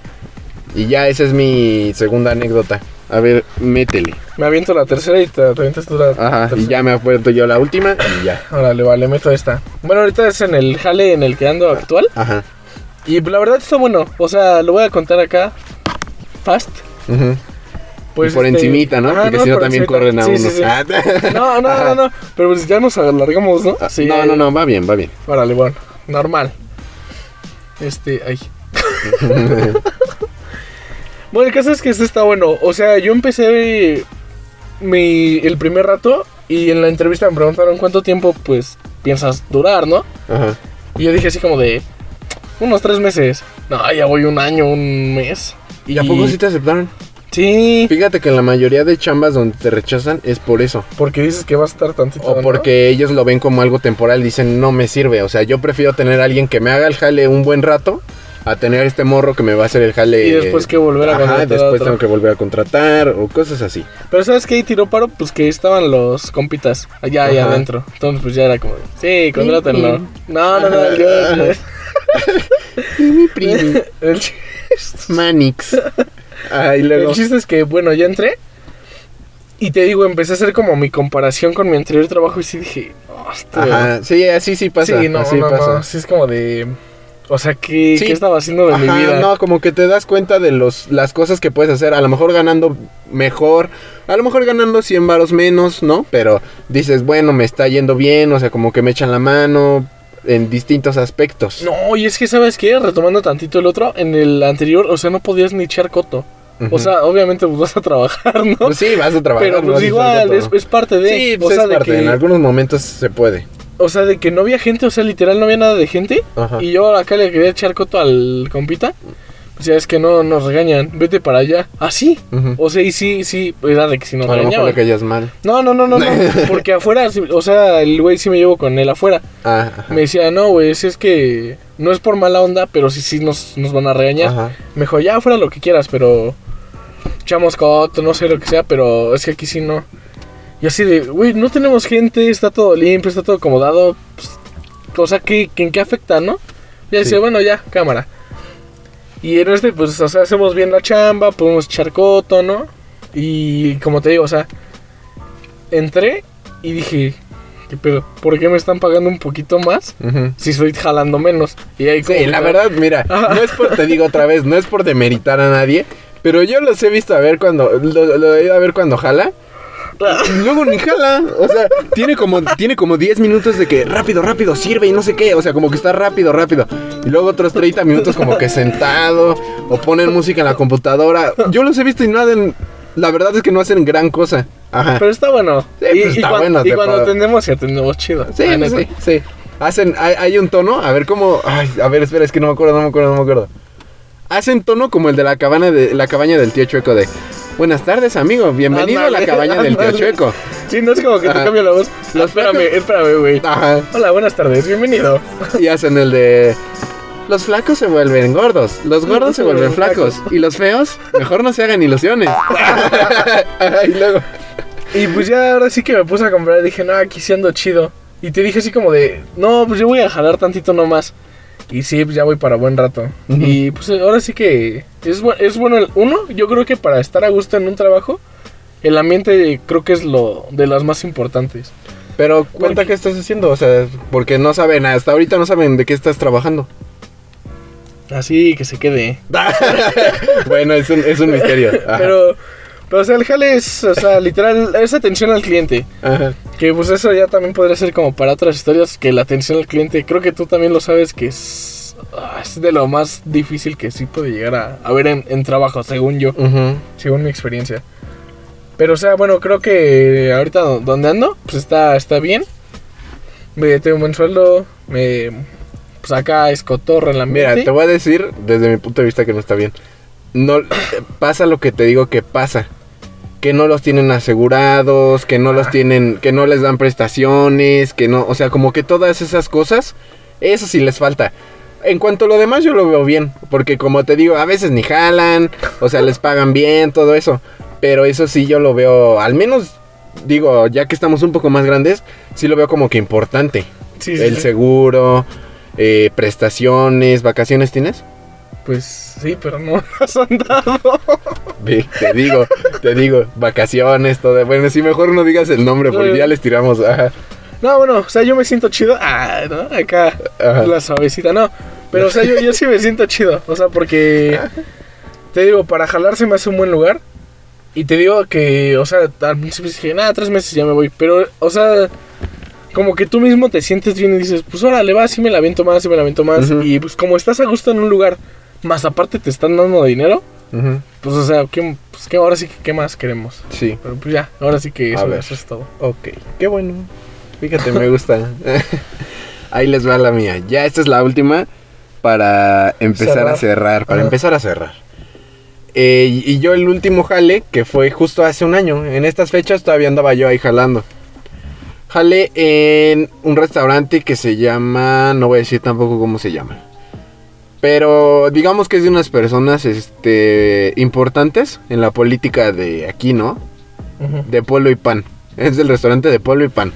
Y ya esa es mi segunda anécdota. A ver, métele. Me aviento la tercera y te, avientas tú la Ajá, y tercera. ya me apuesto yo la última y ya. Órale, vale, meto esta. Bueno, ahorita es en el jale en el que ando actual. Ajá. Y la verdad está bueno. O sea, lo voy a contar acá. Fast. Pues y por este- encimita, ¿no? Porque si no también encimita. corren a Sí, uno. sí, sí. Ah, No, no, Ajá. no, no. Pero pues ya nos alargamos, ¿no? Sí, no, no, no, va bien, va bien. Órale, bueno. Normal. Este, ay. bueno, el caso es que este está bueno. O sea, yo empecé mi, el primer rato y en la entrevista me preguntaron cuánto tiempo, pues, piensas durar, ¿no? Ajá. Y yo dije así como de unos tres meses. No, ya voy un año, un mes. ¿Y a poco sí te aceptaron? Sí, Fíjate que en la mayoría de chambas donde te rechazan es por eso. porque dices que vas a estar tantito. O ¿no? porque ellos lo ven como algo temporal, dicen no me sirve. O sea, yo prefiero tener a alguien que me haga el jale un buen rato a tener este morro que me va a hacer el jale. Y después que volver a Ajá, contratar después otro. tengo que volver a contratar o cosas así. Pero ¿sabes qué? Tiró paro, pues que estaban los compitas allá, allá Ajá. adentro. Entonces, pues ya era como, sí, contrátenlo. No, no, no, yo- Mi primi. Manix. Ah, y el chiste es que, bueno, ya entré. Y te digo, empecé a hacer como mi comparación con mi anterior trabajo y sí dije, hostia. Ajá, sí, así sí pasa. sí, no, así no, pasa. no, sí es como de... O sea, ¿qué, Sí. ¿qué estaba haciendo de mi vida? no, como que te das cuenta de los, las cosas que puedes hacer. A lo mejor ganando mejor, a lo mejor ganando 100 varos menos, ¿no? Pero dices, bueno, me está yendo bien, o sea, como que me echan la mano en distintos aspectos. No, y es que, ¿sabes qué? Retomando tantito el otro, en el anterior, o sea, no podías ni echar coto. O sea, obviamente pues vas a trabajar, ¿no? Pues sí, vas a trabajar. Pero pues igual, es, parte de... Sí, o, pues sea, es de parte. que, En algunos momentos se puede. o sea, de que no había gente, o sea, literal no había nada de gente. Ajá. Y yo acá le quería echar coto al compita. Ya es que no nos regañan, vete para allá. Ah, sí. Ujú. O sea, y sí, sí, pues era de que si nos a lo regañaban. callas mal. No, no, no, no, no. Porque afuera, o sea, el güey sí me llevo con él afuera. Ah. Me decía, no, güey, si es que no es por mala onda, pero sí, sí nos, nos van a regañar. Ajá. Me dijo, ya fuera lo que quieras, pero echamos coto, no sé lo que sea, pero es que aquí sí no. Y así de, güey, no tenemos gente, está todo limpio, está todo acomodado. Pues, o sea, ¿qué, ¿en qué afecta, no? Ya Sí. bueno, ya, cámara. Y en este, pues, o sea, hacemos bien la chamba, podemos echar coto, ¿no? Y como te digo, o sea, entré y dije, ¿qué pedo? ¿Por qué me están pagando un poquito más si estoy jalando menos? Y ahí como Sí, la verdad, mira, Ajá. no es por, te digo otra vez, no es por demeritar a nadie, pero yo los he visto a ver cuando, lo, lo he ido a ver cuando jala. Y Luego ni jala, o sea, tiene como, tiene como 10 minutos de que rápido, rápido, sirve y no sé qué, o sea, como que está rápido, rápido. Y luego otros 30 minutos como que sentado, o ponen música en la computadora. Yo los he visto y no hacen, la verdad es que no hacen gran cosa. Ajá. Pero está bueno. Sí, y, pues y está cuan- bueno, y te cuando atendemos, y atendemos chido. Sí, pues sí, sí. Hacen, hay, hay un tono, a ver cómo, ay, a ver, espera, es que no me acuerdo, no me acuerdo, no me acuerdo. Hacen tono como el de la cabana de la cabaña del tío Chueco de Buenas tardes, amigo, bienvenido a la cabaña del tío. Chueco. Sí, no es como que te Ajá. cambia la voz. Los espérame, flacos- espérame, güey. Hola, buenas tardes, bienvenido. Y hacen el de Los flacos se vuelven gordos, los gordos se vuelven flacos y los feos mejor no se hagan ilusiones. y luego Y pues ya ahora sí que me puse a comprar. Dije, no, aquí sí ando chido. Y te dije así como de, no, pues yo voy a jalar tantito nomás. Y sí, pues ya voy para buen rato. Y pues ahora sí que es, es bueno el uno. Yo creo que para estar a gusto en un trabajo, el ambiente creo que es lo de las más importantes. Pero cuenta Porque- qué estás haciendo, o sea, porque no saben, hasta ahorita no saben de qué estás trabajando. Así que se quede. bueno, es un, es un misterio. Ajá. Pero, pero o sea, el jale es, o sea, literal, es atención al cliente. Ajá. Que pues eso ya también podría ser como para otras historias, que la atención al cliente, creo que tú también lo sabes que es, es de lo más difícil que sí puede llegar a, a ver en, en trabajo, según yo, Ujú. según mi experiencia. Pero o sea, bueno, creo que ahorita do- donde ando, pues está, está bien. Me tengo un buen sueldo, me pues acá es cotorra el Mira, ambiente. te voy a decir desde mi punto de vista que no está bien. No pasa lo que te digo que pasa. Que no los tienen asegurados, que no los tienen, que no les dan prestaciones, que no, o sea, como que todas esas cosas, eso sí les falta. En cuanto a lo demás yo lo veo bien, porque como te digo, a veces ni jalan, o sea, les pagan bien, todo eso. Pero eso sí yo lo veo, al menos digo, ya que estamos un poco más grandes, sí lo veo como que importante. Sí, sí, El sí. seguro, eh, prestaciones, vacaciones tienes? Pues sí, pero no nos han dado. Te digo, te digo, vacaciones, todo. Bueno, sí, mejor no digas el nombre porque ya les tiramos. Ajá, No, bueno, o sea, yo me siento chido. Ah, ¿no? Acá, Ajá. la suavecita, no. Pero, o sea, yo, yo sí me siento chido. O sea, porque. Te digo, para jalarse me hace un buen lugar. Y te digo que, o sea, al principio dije, nada, tres meses ya me voy. Pero, o sea, como que tú mismo te sientes bien y dices, pues órale, va, sí me la aviento más, sí me la aviento más. Y pues como estás a gusto en un lugar, más aparte te están dando dinero, pues, o sea, ¿qué, pues, ¿qué, ahora sí que, ¿qué más queremos? Sí, Pero pues ya, ahora sí que eso, eso es todo. ok, qué bueno. Fíjate, me gusta. Ahí les va la mía. Ya esta es la última para empezar Cerrar. a cerrar, para Ajá. empezar a cerrar. Eh, y yo el último jale, que fue justo hace un año, en estas fechas todavía andaba yo ahí jalando. Jale en un restaurante que se llama, no voy a decir tampoco cómo se llama. Pero digamos que es de unas personas este, importantes en la política de aquí, ¿no? De Polo y Pan. Es el restaurante de Polo y Pan.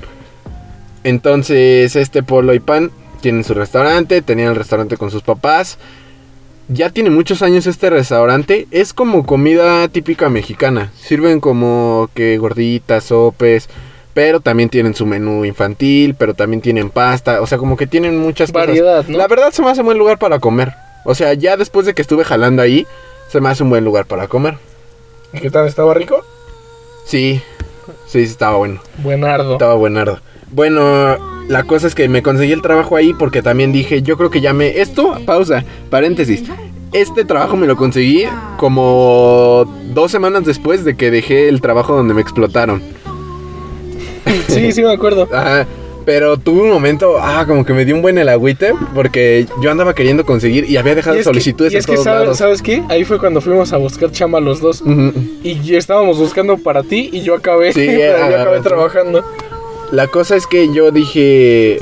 Entonces, este Polo y Pan tienen su restaurante, tenían el restaurante con sus papás. Ya tiene muchos años este restaurante. Es como comida típica mexicana. Sirven como que gorditas, sopes. Pero también tienen su menú infantil, pero también tienen pasta. O sea, como que tienen muchas cosas. Variedad, ¿no? La verdad se me hace un buen lugar para comer. O sea, ya después de que estuve jalando ahí, se me hace un buen lugar para comer. ¿Y ¿Qué tal? ¿Estaba rico? Sí, sí, sí, estaba bueno. Buenardo. Estaba buenardo. Bueno, la cosa es que me conseguí el trabajo ahí porque también dije, yo creo que ya me... Esto, pausa, paréntesis. Este trabajo me lo conseguí como dos semanas después de que dejé el trabajo donde me explotaron. Sí, sí me acuerdo. Ajá. Pero tuve un momento, ah, como que me dio un buen el agüite porque yo andaba queriendo conseguir y había dejado Y que- solicitudes y es en que, todos ¿sabes, lados. ¿sabes qué? Ahí fue cuando fuimos a buscar chamba los dos. Ujú. Y ya estábamos buscando para ti y yo acabé. Sí, yo acabé trabajando. La cosa es que yo dije,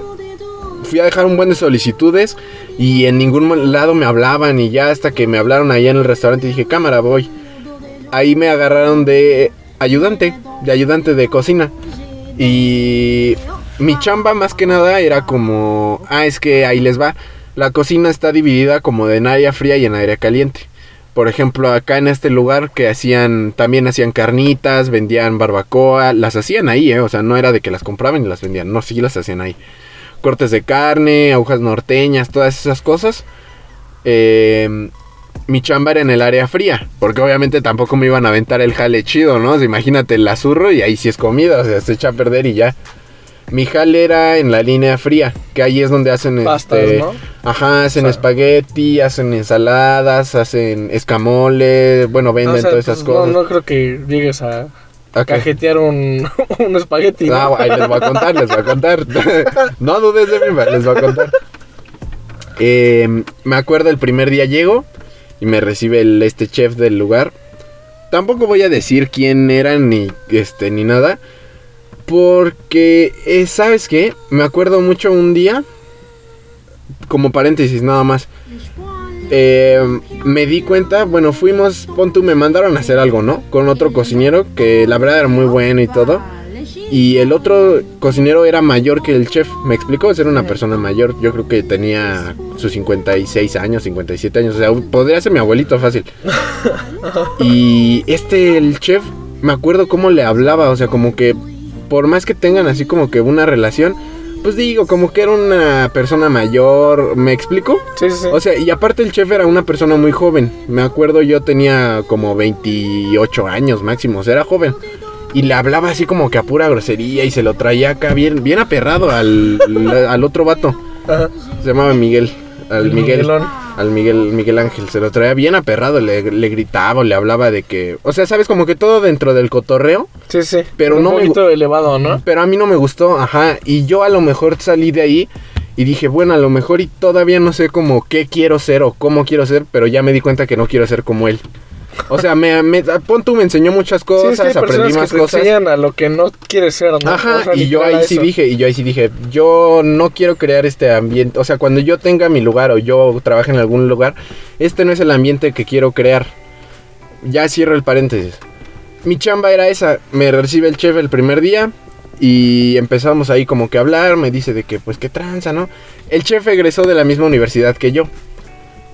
fui a dejar un buen de solicitudes y en ningún lado me hablaban y ya hasta que me hablaron allá en el restaurante dije, cámara, voy. Ahí me agarraron de ayudante, de ayudante de cocina. Y mi chamba más que nada era como, ah, es que ahí les va. La cocina está dividida como de en área fría y en área caliente. Por ejemplo, acá en este lugar que hacían, también hacían carnitas, vendían barbacoa, las hacían ahí, ¿eh? O sea, no era de que las compraban y las vendían, no, sí las hacían ahí. Cortes de carne, agujas norteñas, todas esas cosas. Eh, mi chamba era en el área fría, porque obviamente tampoco me iban a aventar el jale chido, ¿no? Imagínate el azurro y ahí sí es comida, o sea, se echa a perder y ya. Mi jale era en la línea fría, que ahí es donde hacen Pastas, este, ¿no? Ajá, hacen O sea- espagueti, hacen ensaladas, hacen escamole, bueno, venden O sea, todas esas pues, cosas. No, no creo que llegues a cajetear un, un espagueti. ¿no? Ah, ahí les voy a contar, les voy a contar. no dudes de mí, les voy a contar. Eh, me acuerdo el primer día llego y me recibe el, este chef del lugar. Tampoco voy a decir quién era ni este ni nada. Porque, eh, ¿sabes qué? Me acuerdo mucho un día. Como paréntesis nada más. Eh, me di cuenta, bueno, fuimos, pon tú, me mandaron a hacer algo, ¿no? Con otro cocinero que la verdad era muy bueno y todo. Y el otro cocinero era mayor que el chef, ¿me explicó? Era una persona mayor, yo creo que tenía sus 56 años, 57 años, o sea, podría ser mi abuelito fácil. Y este, el chef, me acuerdo cómo le hablaba, o sea, como que por más que tengan así como que una relación, pues digo, como que era una persona mayor, ¿me explico? Sí, sí, sí. O sea, y aparte el chef era una persona muy joven. Me acuerdo yo tenía como 28 años máximo, o sea, era joven. Y le hablaba así como que a pura grosería y se lo traía acá bien, bien aperrado al, al otro vato. Ajá. Se llamaba Miguel. Al El Miguel. Miguelón. Al Miguel, Miguel Ángel. Se lo traía bien aperrado, le, le gritaba, le hablaba de que... O sea, sabes, como que todo dentro del cotorreo. Sí, sí. Pero un no me poquito elevado, ¿no? Pero a mí no me gustó, ajá. Y yo a lo mejor salí de ahí Y dije, bueno, a lo mejor y todavía no sé como qué quiero ser o cómo quiero ser, pero ya me di cuenta que no quiero ser como él. O sea, me, me, pon tú, me enseñó muchas Sí, cosas, es que aprendí más que te cosas. enseñan a lo que no quieres ser, ¿no? Ajá, O sea, y yo ahí sí dije, y yo ahí sí dije, yo no quiero crear este ambiente, o sea, cuando yo tenga mi lugar o yo trabaje en algún lugar, este no es el ambiente que quiero crear. Ya cierro el paréntesis. Mi chamba era esa, me recibe el chef el primer día y empezamos ahí como que a hablar, me dice de que pues qué tranza, ¿no? El chef egresó de la misma universidad que yo.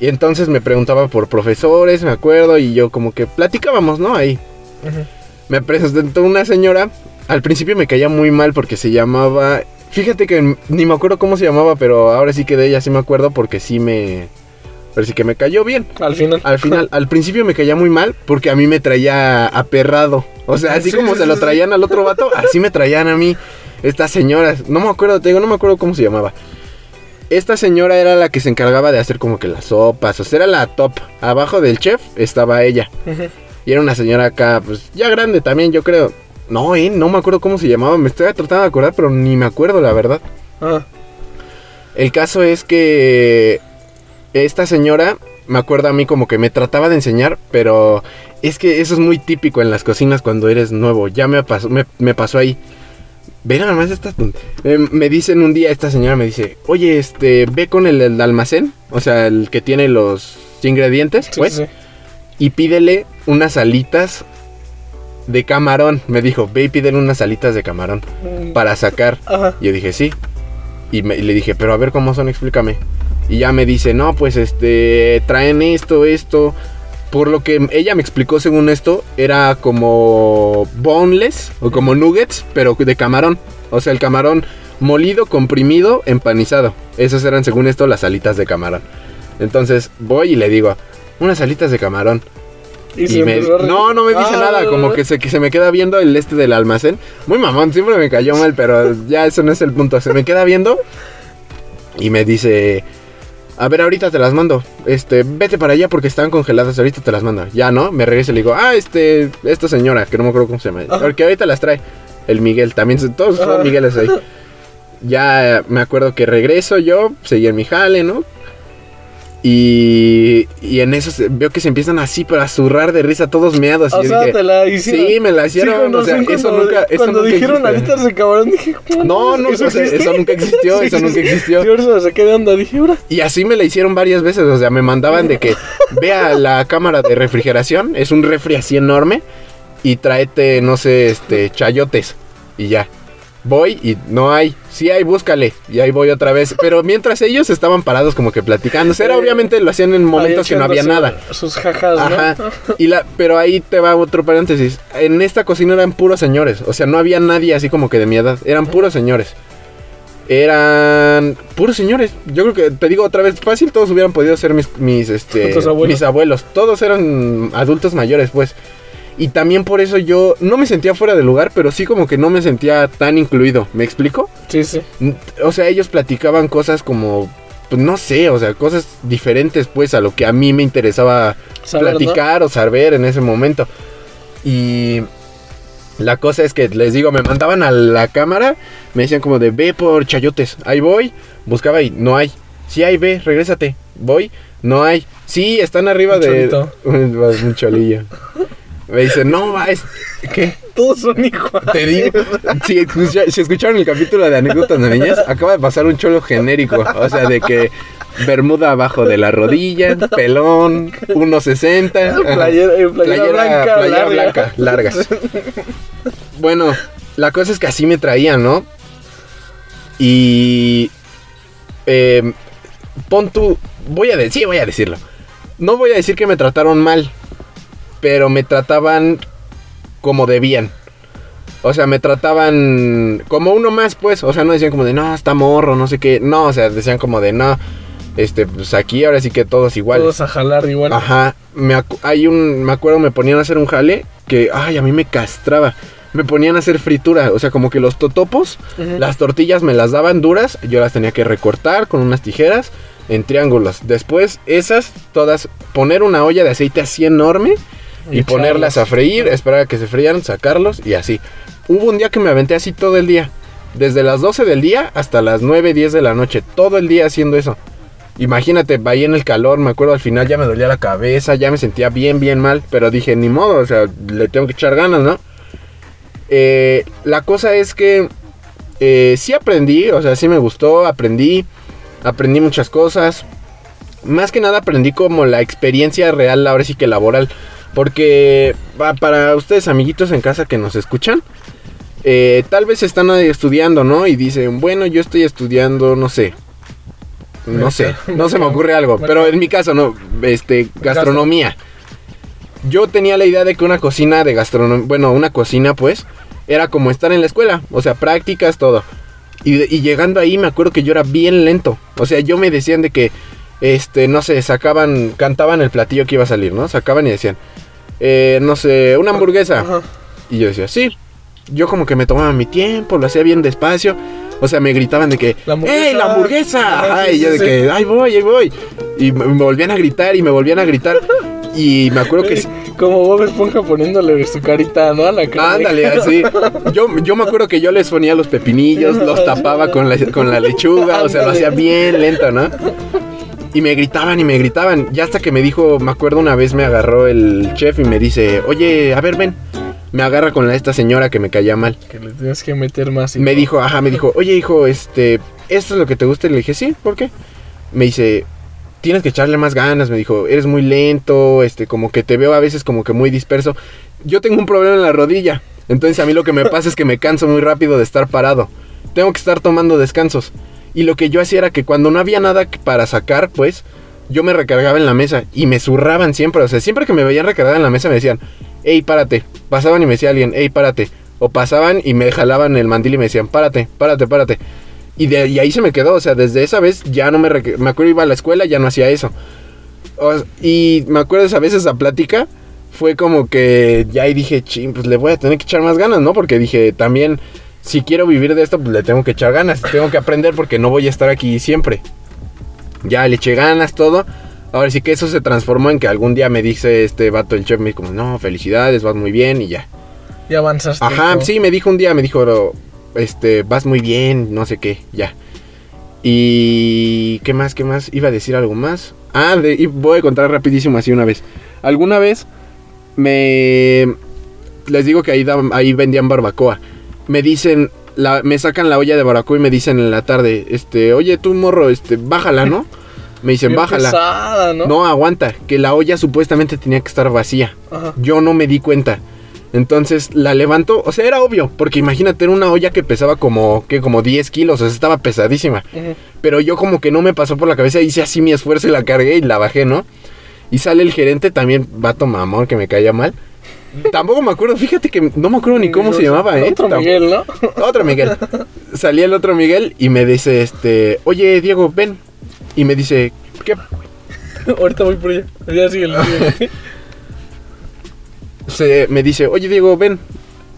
Y entonces me preguntaba por profesores, me acuerdo, y yo como que platicábamos, ¿no? Ahí. Ujú. Me presentó una señora. Al principio me caía muy mal porque se llamaba. Fíjate que ni me acuerdo cómo se llamaba, pero ahora sí que de ella sí me acuerdo porque sí me. Pero sí que me cayó bien. Al final. Al final, al principio me caía muy mal porque a mí me traía aperrado. O sea, así Sí, como sí, se sí, lo traían al otro vato, así me traían a mí estas señoras. No me acuerdo, te digo, no me acuerdo cómo se llamaba. Esta señora era la que se encargaba de hacer como que las sopas, o sea, era la top. Abajo del chef estaba ella. Y era una señora acá, pues ya grande también, yo creo. No, eh, no me acuerdo cómo se llamaba. Me estoy tratando de acordar, pero ni me acuerdo, la verdad. Ah, El caso es que esta señora, me acuerdo a mí como que me trataba de enseñar, pero es que eso es muy típico en las cocinas cuando eres nuevo. Ya me pasó, me, me pasó ahí. Ve nada más estas. eh, me dicen un día, esta señora me dice, oye, este, ve con el, el almacén, o sea, el que tiene los ingredientes, sí, pues sí. y pídele unas alitas de camarón. Me dijo, ve y pídele unas alitas de camarón Mm, para sacar. Ajá. Yo dije, sí. Y, me- y le dije, pero a ver cómo son, explícame. Y ya me dice, no, pues este, traen esto, esto. Por lo que ella me explicó según esto, era como boneless o como nuggets, pero de camarón. O sea, el camarón molido, comprimido, empanizado. Esas eran según esto las alitas de camarón. Entonces voy y le digo, unas alitas de camarón. Y, Y se me- no, no me dice Ah, nada, como que se, que se me queda viendo el este del almacén. Muy mamón, siempre me cayó mal, pero ya eso no es el punto. Se me queda viendo y me dice, a ver, ahorita te las mando. Este, vete para allá porque están congeladas, ahorita te las mando. Ya, ¿no? Me regreso y le digo, ah, este, esta señora, que no me acuerdo cómo se llama. Ajá. Porque ahorita las trae. El Miguel, también, todos son. Migueles ahí. Ya me acuerdo que regreso yo, seguí en mi jale, ¿no? Y, y en eso se- veo que se empiezan así, pero a zurrar de risa todos meados. O y yo sea, dije, te la hicieron. sí, me la hicieron. Sí, o sea, eso cuando, nunca, eso cuando nunca dijeron alitas de camarón, dije. No, no, o sea, existe? eso nunca existió, eso nunca existió. Yo onda, dije. Y así me la hicieron varias veces, o sea, me mandaban de que vea la cámara de refrigeración, es un refri así enorme, y tráete, no sé, este, chayotes, y ya. Voy y no hay, sí hay, búscale, y ahí voy otra vez. Pero mientras ellos estaban parados como que platicando, era obviamente lo hacían en momentos que no había nada. Sus jajas, ¿no? Ajá. Y la, pero ahí te va otro paréntesis. En esta cocina eran puros señores. O sea, no había nadie así como que de mi edad. Eran puros señores. Eran puros señores. Yo creo que, te digo otra vez, fácil, todos hubieran podido ser mis, mis, este, abuelos. mis abuelos. Todos eran adultos mayores, pues. Y también por eso yo no me sentía fuera de lugar, pero sí como que no me sentía tan incluido. ¿Me explico? Sí, sí. O sea, ellos platicaban cosas como, pues no sé, o sea, cosas diferentes pues a lo que a mí me interesaba Saber, ¿no? platicar o saber en ese momento. Y la cosa es que les digo, me mandaban a la cámara, me decían como de ve por chayotes, ahí voy, buscaba y no hay. Sí hay, ve, regrésate. Voy, no hay. Sí, están arriba Un de cholito. un cholillo. Me dice, no, va, es... ¿Qué? Todos son iguales. Te digo, si, escucha- si escucharon el capítulo de anécdotas de niñas, acaba de pasar un cholo genérico. O sea, de que bermuda abajo de la rodilla, pelón, 1.60. ajá. Playera, eh, playera blanca, playera larga. blanca, larga. Bueno, la cosa es que así me traían, ¿no? Y. eh, pon tú. Voy a decir, sí, voy a decirlo. No voy a decir que me trataron mal, pero me trataban como debían. O sea, me trataban como uno más, pues. O sea, no decían como de, no, está morro, no sé qué. No, o sea, decían como de, no, este, pues aquí ahora sí que todos igual. Todos a jalar igual. Ajá. Me, hay un, me acuerdo, me ponían a hacer un jale que, ay, a mí me castraba. Me ponían a hacer fritura. O sea, como que los totopos, las tortillas me las daban duras. Yo las tenía que recortar con unas tijeras en triángulos. Después, esas, todas, poner una olla de aceite así enorme y, Y ponerlas a freír, esperar a que se frían, sacarlos y así. Hubo un día que me aventé así todo el día. Desde las 12 del día hasta las 9, 10 de la noche. Todo el día haciendo eso. Imagínate, ahí en el calor, me acuerdo al final ya me dolía la cabeza, ya me sentía bien, bien mal. Pero dije, ni modo, o sea, le tengo que echar ganas, ¿no? Eh, la cosa es que eh, sí aprendí, o sea, sí me gustó, aprendí, aprendí muchas cosas. Más que nada aprendí como la experiencia real, ahora sí que laboral. Porque para ustedes, amiguitos en casa que nos escuchan, eh, tal vez están estudiando, ¿no? Y dicen, bueno, yo estoy estudiando, no sé. No sé, no se me ocurre algo. Pero en mi caso, no, este, gastronomía. Yo tenía la idea de que una cocina de gastronomía, bueno, una cocina pues, era como estar en la escuela, o sea, prácticas, todo. Y, llegando ahí me acuerdo que yo era bien lento. O sea, yo me decían de que, este, no sé, sacaban, cantaban el platillo que iba a salir, ¿no? Sacaban y decían, eh, no sé, una hamburguesa. Y yo decía, sí. Yo como que me tomaba mi tiempo, lo hacía bien despacio. O sea, me gritaban de que, ¡Ey, la hamburguesa! Ay, yo de que, ¡ay, voy, ahí voy! Y me volvían a gritar y me volvían a gritar. Y me acuerdo que... Como Bob Esponja poniéndole su carita, ¿no? A la cara. Ándale, así. Yo, yo me acuerdo que yo les ponía los pepinillos, los tapaba con la, con la lechuga, o sea, lo hacía bien lento, ¿no? Y me gritaban y me gritaban. Ya hasta que me dijo, me acuerdo una vez me agarró el chef y me dice, oye, a ver, ven. Me agarra con esta señora que me caía mal. Que le tienes que meter más. Me dijo, ajá, me dijo, oye, hijo, este, ¿esto es lo que te gusta? Y le dije, sí, ¿por qué? Me dice, tienes que echarle más ganas, me dijo, eres muy lento, este, como que te veo a veces como que muy disperso. Yo tengo un problema en la rodilla, entonces a mí lo que me pasa es que me canso muy rápido de estar parado. Tengo que estar tomando descansos. Y lo que yo hacía era que cuando no había nada para sacar, pues, yo me recargaba en la mesa y me zurraban siempre. O sea, siempre que me veían recargada en la mesa me decían, hey, párate. Pasaban y me decía alguien, hey, párate. O pasaban y me jalaban el mandil y me decían, párate, párate, párate. Y, de, ahí se me quedó, o sea, desde esa vez ya no me... Me acuerdo iba a la escuela, ya no hacía eso. y me acuerdo esa vez esa plática, fue como que ya ahí dije, ching, pues le voy a tener que echar más ganas, ¿no? Porque dije, también, si quiero vivir de esto, pues le tengo que echar ganas, tengo que aprender porque no voy a estar aquí siempre. Ya le eché ganas, todo. Ahora sí que eso se transformó en que algún día me dice este vato, el chef, me dijo, no, felicidades, vas muy bien y ya. Y avanzaste. Ajá, sí, me dijo un día, me dijo, este, vas muy bien, no sé qué, ya. Y... ¿Qué más? ¿Qué más? Iba a decir algo más. Ah, y voy a contar rapidísimo así una vez. Alguna vez me... Les digo que ahí, ahí vendían barbacoa. Me dicen, la, me sacan la olla de barbacoa y me dicen en la tarde, este, oye tú morro, este, bájala, ¿no? Me dicen, bájala. ¿no? ¿no? aguanta, que la olla supuestamente tenía que estar vacía. Yo no me di cuenta. Entonces la levanto, o sea, era obvio, porque imagínate, era una olla que pesaba como, que como 10 kilos, o sea, estaba pesadísima. Pero yo como que no me pasó por la cabeza, hice así mi esfuerzo y la cargué y la bajé, ¿no? Y sale el gerente también, vato mamón, que me caía mal. Tampoco me acuerdo, fíjate que no me acuerdo ni cómo se llamaba, ¿eh? Otro Miguel, ¿no? Otro Miguel. Salía el otro Miguel y me dice, este, oye, Diego, ven. Y me dice, ¿qué? Ahorita voy por allá. Ya sigue el se me dice, oye Diego, ven.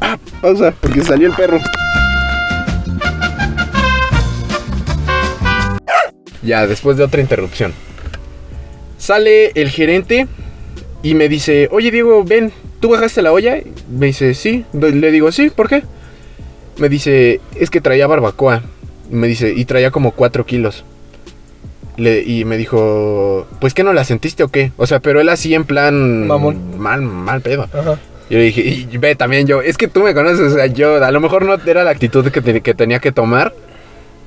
Ah, pausa, porque salió el perro. Ya, después de otra interrupción. Sale el gerente y me dice, oye Diego, ven, ¿tú bajaste la olla? Me dice, sí. Le digo, sí, ¿por qué? Me dice, es que traía barbacoa. Me dice, y traía como 4 kilos y me dijo, pues que no la sentiste o qué? O sea, pero él así en plan... Mamón. Mal, mal pedo. Ajá. Yo le dije, y ve también yo, es que tú me conoces, o sea, yo a lo mejor no era la actitud que, que tenía que tomar,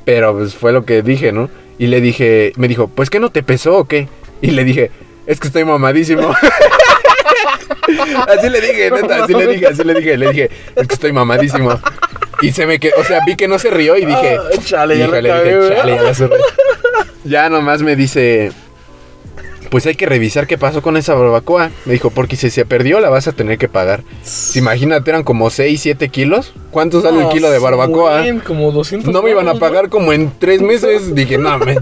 pero pues fue lo que dije, ¿no? Y le dije, me dijo, pues que no te pesó o qué? Y le dije, es que estoy mamadísimo. así le dije, neta, así le dije, así le dije, le dije, es que estoy mamadísimo. Y se me quedó, o sea, vi que no se rió y dije, ah, chale, ya, le dije, chale, ya nomás me dice, pues hay que revisar qué pasó con esa barbacoa. Me dijo, porque si se perdió la vas a tener que pagar. Imagínate, eran como 6, 7 kilos. ¿Cuánto sale el kilo de barbacoa? como 200 No me iban a pagar como en 3 meses. Dije, no, me...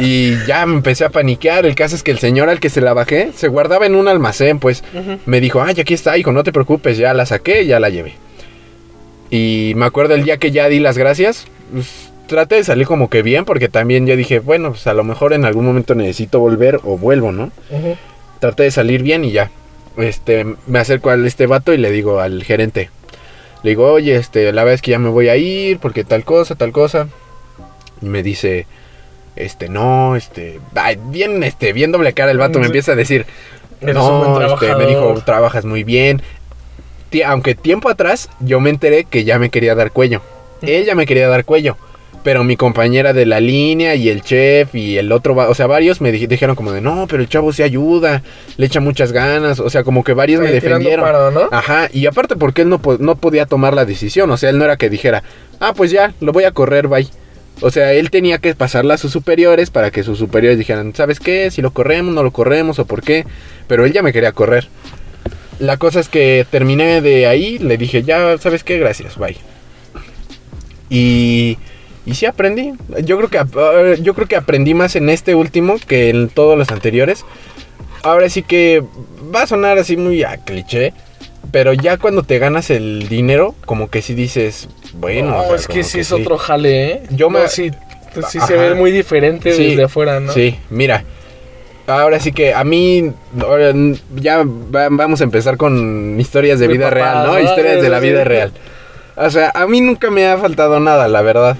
Y ya me empecé a paniquear. El caso es que el señor al que se la bajé se guardaba en un almacén, pues. Me dijo, ay, aquí está, hijo, no te preocupes, ya la saqué, ya la llevé. Y me acuerdo el día que ya di las gracias, pues, traté de salir como que bien, porque también ya dije, bueno, pues a lo mejor en algún momento necesito volver o vuelvo, ¿no? Traté de salir bien y ya. Este, me acerco a este vato y le digo al gerente, Le digo, oye, este, la verdad es que ya me voy a ir porque tal cosa, tal cosa. Y me dice, este, no, este, ay, bien, este, bien doble cara el vato me empieza a decir, Eres no, este, me dijo, trabajas muy bien. Aunque tiempo atrás yo me enteré que ya me quería dar cuello. Ella me quería dar cuello. Pero mi compañera de la línea y el chef y el otro, o sea, varios me dij- dijeron como de, no, pero el chavo se ayuda, le echa muchas ganas, o sea, como que varios me defendieron. paro, ¿no? Ajá, y aparte porque él no, po- no podía tomar la decisión, o sea, él no era que dijera, ah, pues ya, lo voy a correr, bye. O sea, él tenía que pasarla a sus superiores para que sus superiores dijeran, ¿sabes qué? Si lo corremos, no lo corremos o por qué. Pero él ya me quería correr. La cosa es que terminé de ahí, le dije, ya, ¿sabes qué? Gracias, bye. Y, y sí aprendí. Yo creo, que, yo creo que aprendí más en este último que en todos los anteriores. Ahora sí que va a sonar así muy a cliché. Pero ya cuando te ganas el dinero, como que sí dices, bueno. No, o sea, es que sí es otro jale, ¿eh? Yo me- No, sí, se ve muy diferente Sí, desde afuera, ¿no? Sí, mira. Ahora sí que a mí, ahora, ya va- vamos a empezar con historias de vida real, ¿no? ¿no? Historias de la vida real. O sea, a mí nunca me ha faltado nada, la verdad.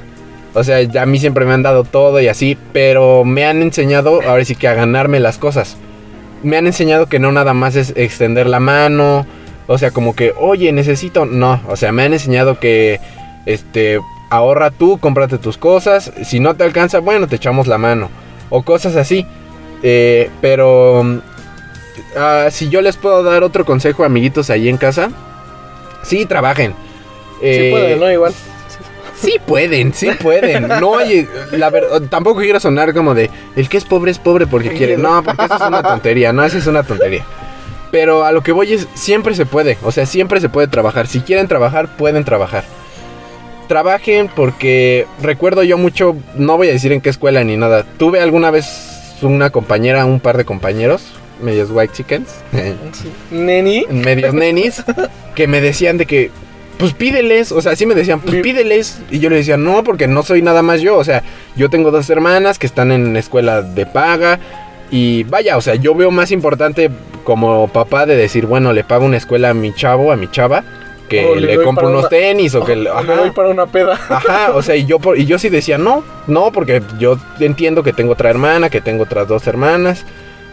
O sea, a mí siempre me han dado todo y así, pero me han enseñado, ahora sí que a ganarme las cosas. Me han enseñado que no nada más es extender la mano, o sea, como que, oye, necesito, no, o sea, me han enseñado que, este, ahorra tú, cómprate tus cosas, si no te alcanza, bueno, te echamos la mano, o cosas así. Eh, pero mm, ah, si yo les puedo dar otro consejo, amiguitos, ahí en casa, sí, trabajen. Sí Eh, puede, ¿no? Igual. Sí pueden, sí pueden. No hay, la verdad, tampoco quiero sonar como de el que es pobre es pobre porque quiere. No, porque eso es una tontería, no, eso es una tontería. Pero a lo que voy es, siempre se puede, o sea, siempre se puede trabajar. Si quieren trabajar, pueden trabajar. Trabajen porque recuerdo yo mucho, no voy a decir en qué escuela ni nada. Tuve alguna vez una compañera, un par de compañeros, medios white chickens. Neni. medios nenis, que me decían de que, pues pídeles, o sea, sí me decían, pues pídeles. Y yo le decía, no, porque no soy nada más yo, o sea, yo tengo dos hermanas que están en escuela de paga. Y vaya, o sea, yo veo más importante como papá de decir, bueno, le pago una escuela a mi chavo, a mi chava, que O le compro unos una- tenis o que... le- O le doy ajá. para una peda. Ajá, o sea, y yo, por- y yo sí decía, no, no, porque yo entiendo que tengo otra hermana, que tengo otras dos hermanas,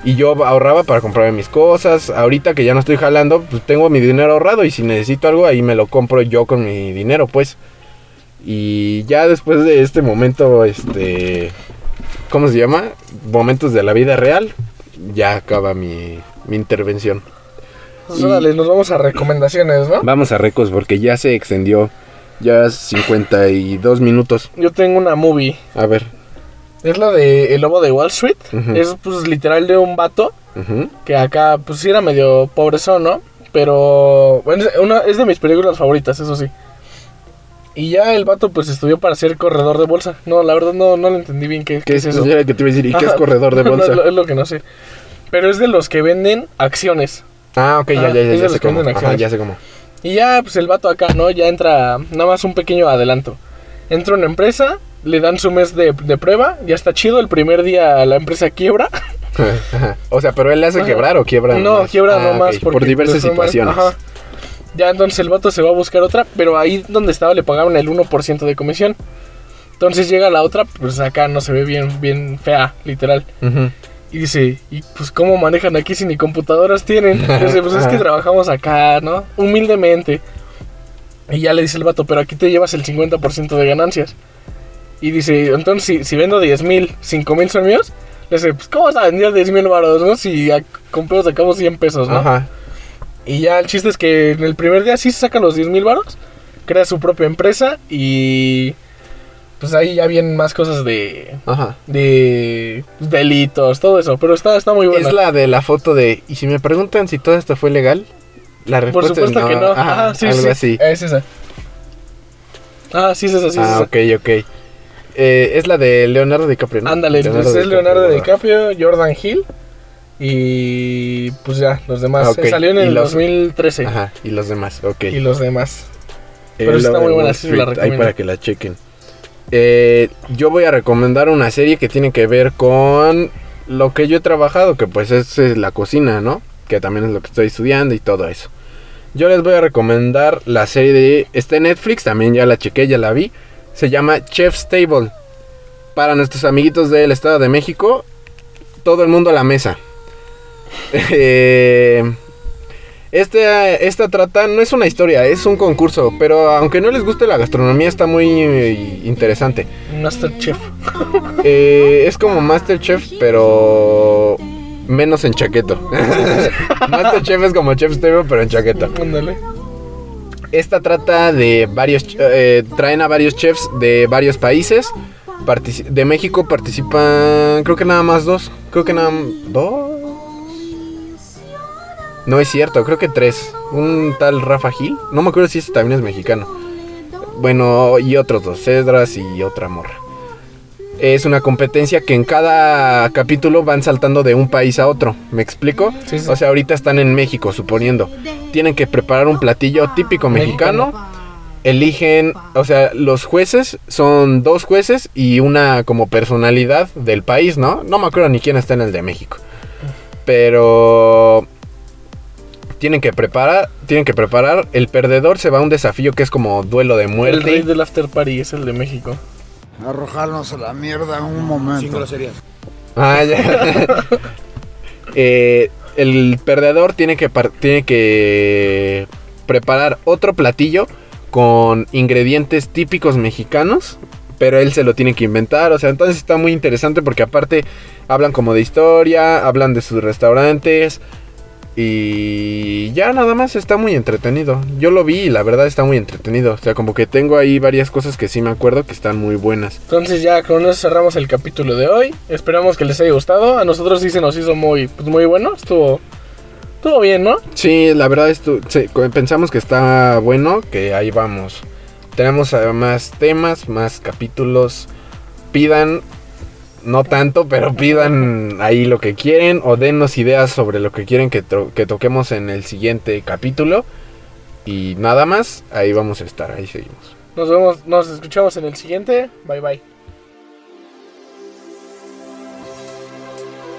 y yo ahorraba para comprarme mis cosas. Ahorita que ya no estoy jalando, pues tengo mi dinero ahorrado, y si necesito algo, ahí me lo compro yo con mi dinero, pues. Y ya después de este momento, este, ¿cómo se llama? Momentos de la vida real, ya acaba mi, mi intervención. Pues órale, nos vamos a recomendaciones, ¿no? Vamos a récords porque ya se extendió, ya 52 minutos. Yo tengo una movie. A ver. Es la de El Lobo de Wall Street. Es pues literal de un vato que acá pues sí era medio pobrezón, ¿no? Pero bueno, es, una, es de mis películas favoritas, eso sí. Y ya el vato pues estudió para ser corredor de bolsa. No, la verdad no, no le entendí bien qué, ¿Qué qué es es eso. que te iba a decir, ¿y qué es corredor de bolsa? lo, es lo que no sé. Pero es de los que venden acciones. Ah, ok, ya, Ah, ya, ya, ya sé cómo. Ajá, ya sé cómo. Y ya, pues el vato acá, ¿no? Ya entra, nada más un pequeño adelanto. Entra una empresa, le dan su mes de, de prueba, ya está chido, el primer día la empresa quiebra. Ajá. O sea, pero él le hace Ajá. quebrar o quiebra no, nomás? quiebra Ah, nomás ok, porque por diversas mal. situaciones. Ajá. Ya entonces el vato se va a buscar otra, pero ahí donde estaba le pagaban el 1% de comisión. Entonces llega la otra, pues acá no se ve bien, bien fea, literal. Ujú. Y dice, ¿y pues cómo manejan aquí si ni computadoras tienen? Dice, pues es que trabajamos acá, ¿no? Humildemente. Y ya le dice el vato, pero aquí te llevas el 50% de ganancias. Y dice, entonces si, si vendo 10 mil, 5 mil son míos. Le dice, pues ¿cómo vas a vender 10 mil baros, no? Si pedos sacamos 100 pesos, ¿no? Ajá. Y ya el chiste es que en el primer día sí se saca los 10 mil baros. Crea su propia empresa y... Pues ahí ya vienen más cosas de Ajá. de delitos, todo eso, pero está, está muy buena. Es la de la foto de. Y si me preguntan si todo esto fue legal, la Por respuesta supuesto es no. que no. Ajá, Ajá, sí, algo sí. así. Es esa. Ah, sí, es esa, sí, es ah, esa. ok, ok. Eh, es la de Leonardo DiCaprio, ¿no? Ándale, entonces es Leonardo. DiCaprio, Jordan Hill y pues ya, los demás. Ah, ok. Salió en el los- 2013 Ajá, y los demás, ok. y los demás. Eh, pero está Lobo muy buena, sí, la Street, Ahí recomiendo. para que la chequen. Eh, yo voy a recomendar una serie que tiene que ver con lo que yo he trabajado, que pues es, la cocina, ¿no? Que también es lo que estoy estudiando y todo eso. Yo les voy a recomendar la serie de... Está en Netflix, también ya la chequé, ya la vi. Se llama Chef's Table. Para nuestros amiguitos del Estado de México, todo el mundo a la mesa. Eh, este, esta trata, no es una historia, es un concurso, pero aunque no les guste la gastronomía, está muy eh, interesante. Masterchef. Eh, es como Masterchef, pero menos en chaqueto. Masterchef es como Chef's Table, pero en chaqueta. Ándale. Esta trata de varios, eh, traen a varios chefs de varios países. De México participan, creo que nada más dos. Creo que nada dos. No es cierto, creo que tres. Un tal Rafa Gil. No me acuerdo si este también es mexicano. Bueno, y otros dos, Cedras y otra morra. Es una competencia que en cada capítulo van saltando de un país a otro. ¿Me explico? Sí, sí. O sea, ahorita están en México, suponiendo. Tienen que preparar un platillo típico mexicano. Eligen, o sea, los jueces son dos jueces y una como personalidad del país, ¿no? No me acuerdo ni quién está en el de México. Pero tienen que preparar, tienen que preparar. El perdedor se va a un desafío que es como duelo de El muerte. rey del after party es el de México. arrojarnos a la mierda en un momento. Ah, ya. Eh, el perdedor tiene que, tiene que preparar otro platillo con ingredientes típicos mexicanos, pero él se lo tiene que inventar. O sea, entonces está muy interesante porque aparte hablan como de historia, hablan de sus restaurantes. Y ya nada más está muy entretenido. Yo lo vi y la verdad está muy entretenido. O sea, como que tengo ahí varias cosas que sí me acuerdo que están muy buenas. Entonces ya con eso cerramos el capítulo de hoy. Esperamos que les haya gustado. A nosotros sí se nos hizo muy, pues, muy bueno. Estuvo, estuvo bien, ¿no? Sí, la verdad esto, sí, pensamos que está bueno, que ahí vamos. Tenemos más temas, más capítulos. Pidan, no tanto, pero pidan ahí lo que quieren o denos ideas sobre lo que quieren que, que toquemos en el siguiente capítulo. Y nada más, ahí vamos a estar, ahí seguimos. Nos vemos, nos escuchamos en el siguiente. Bye bye.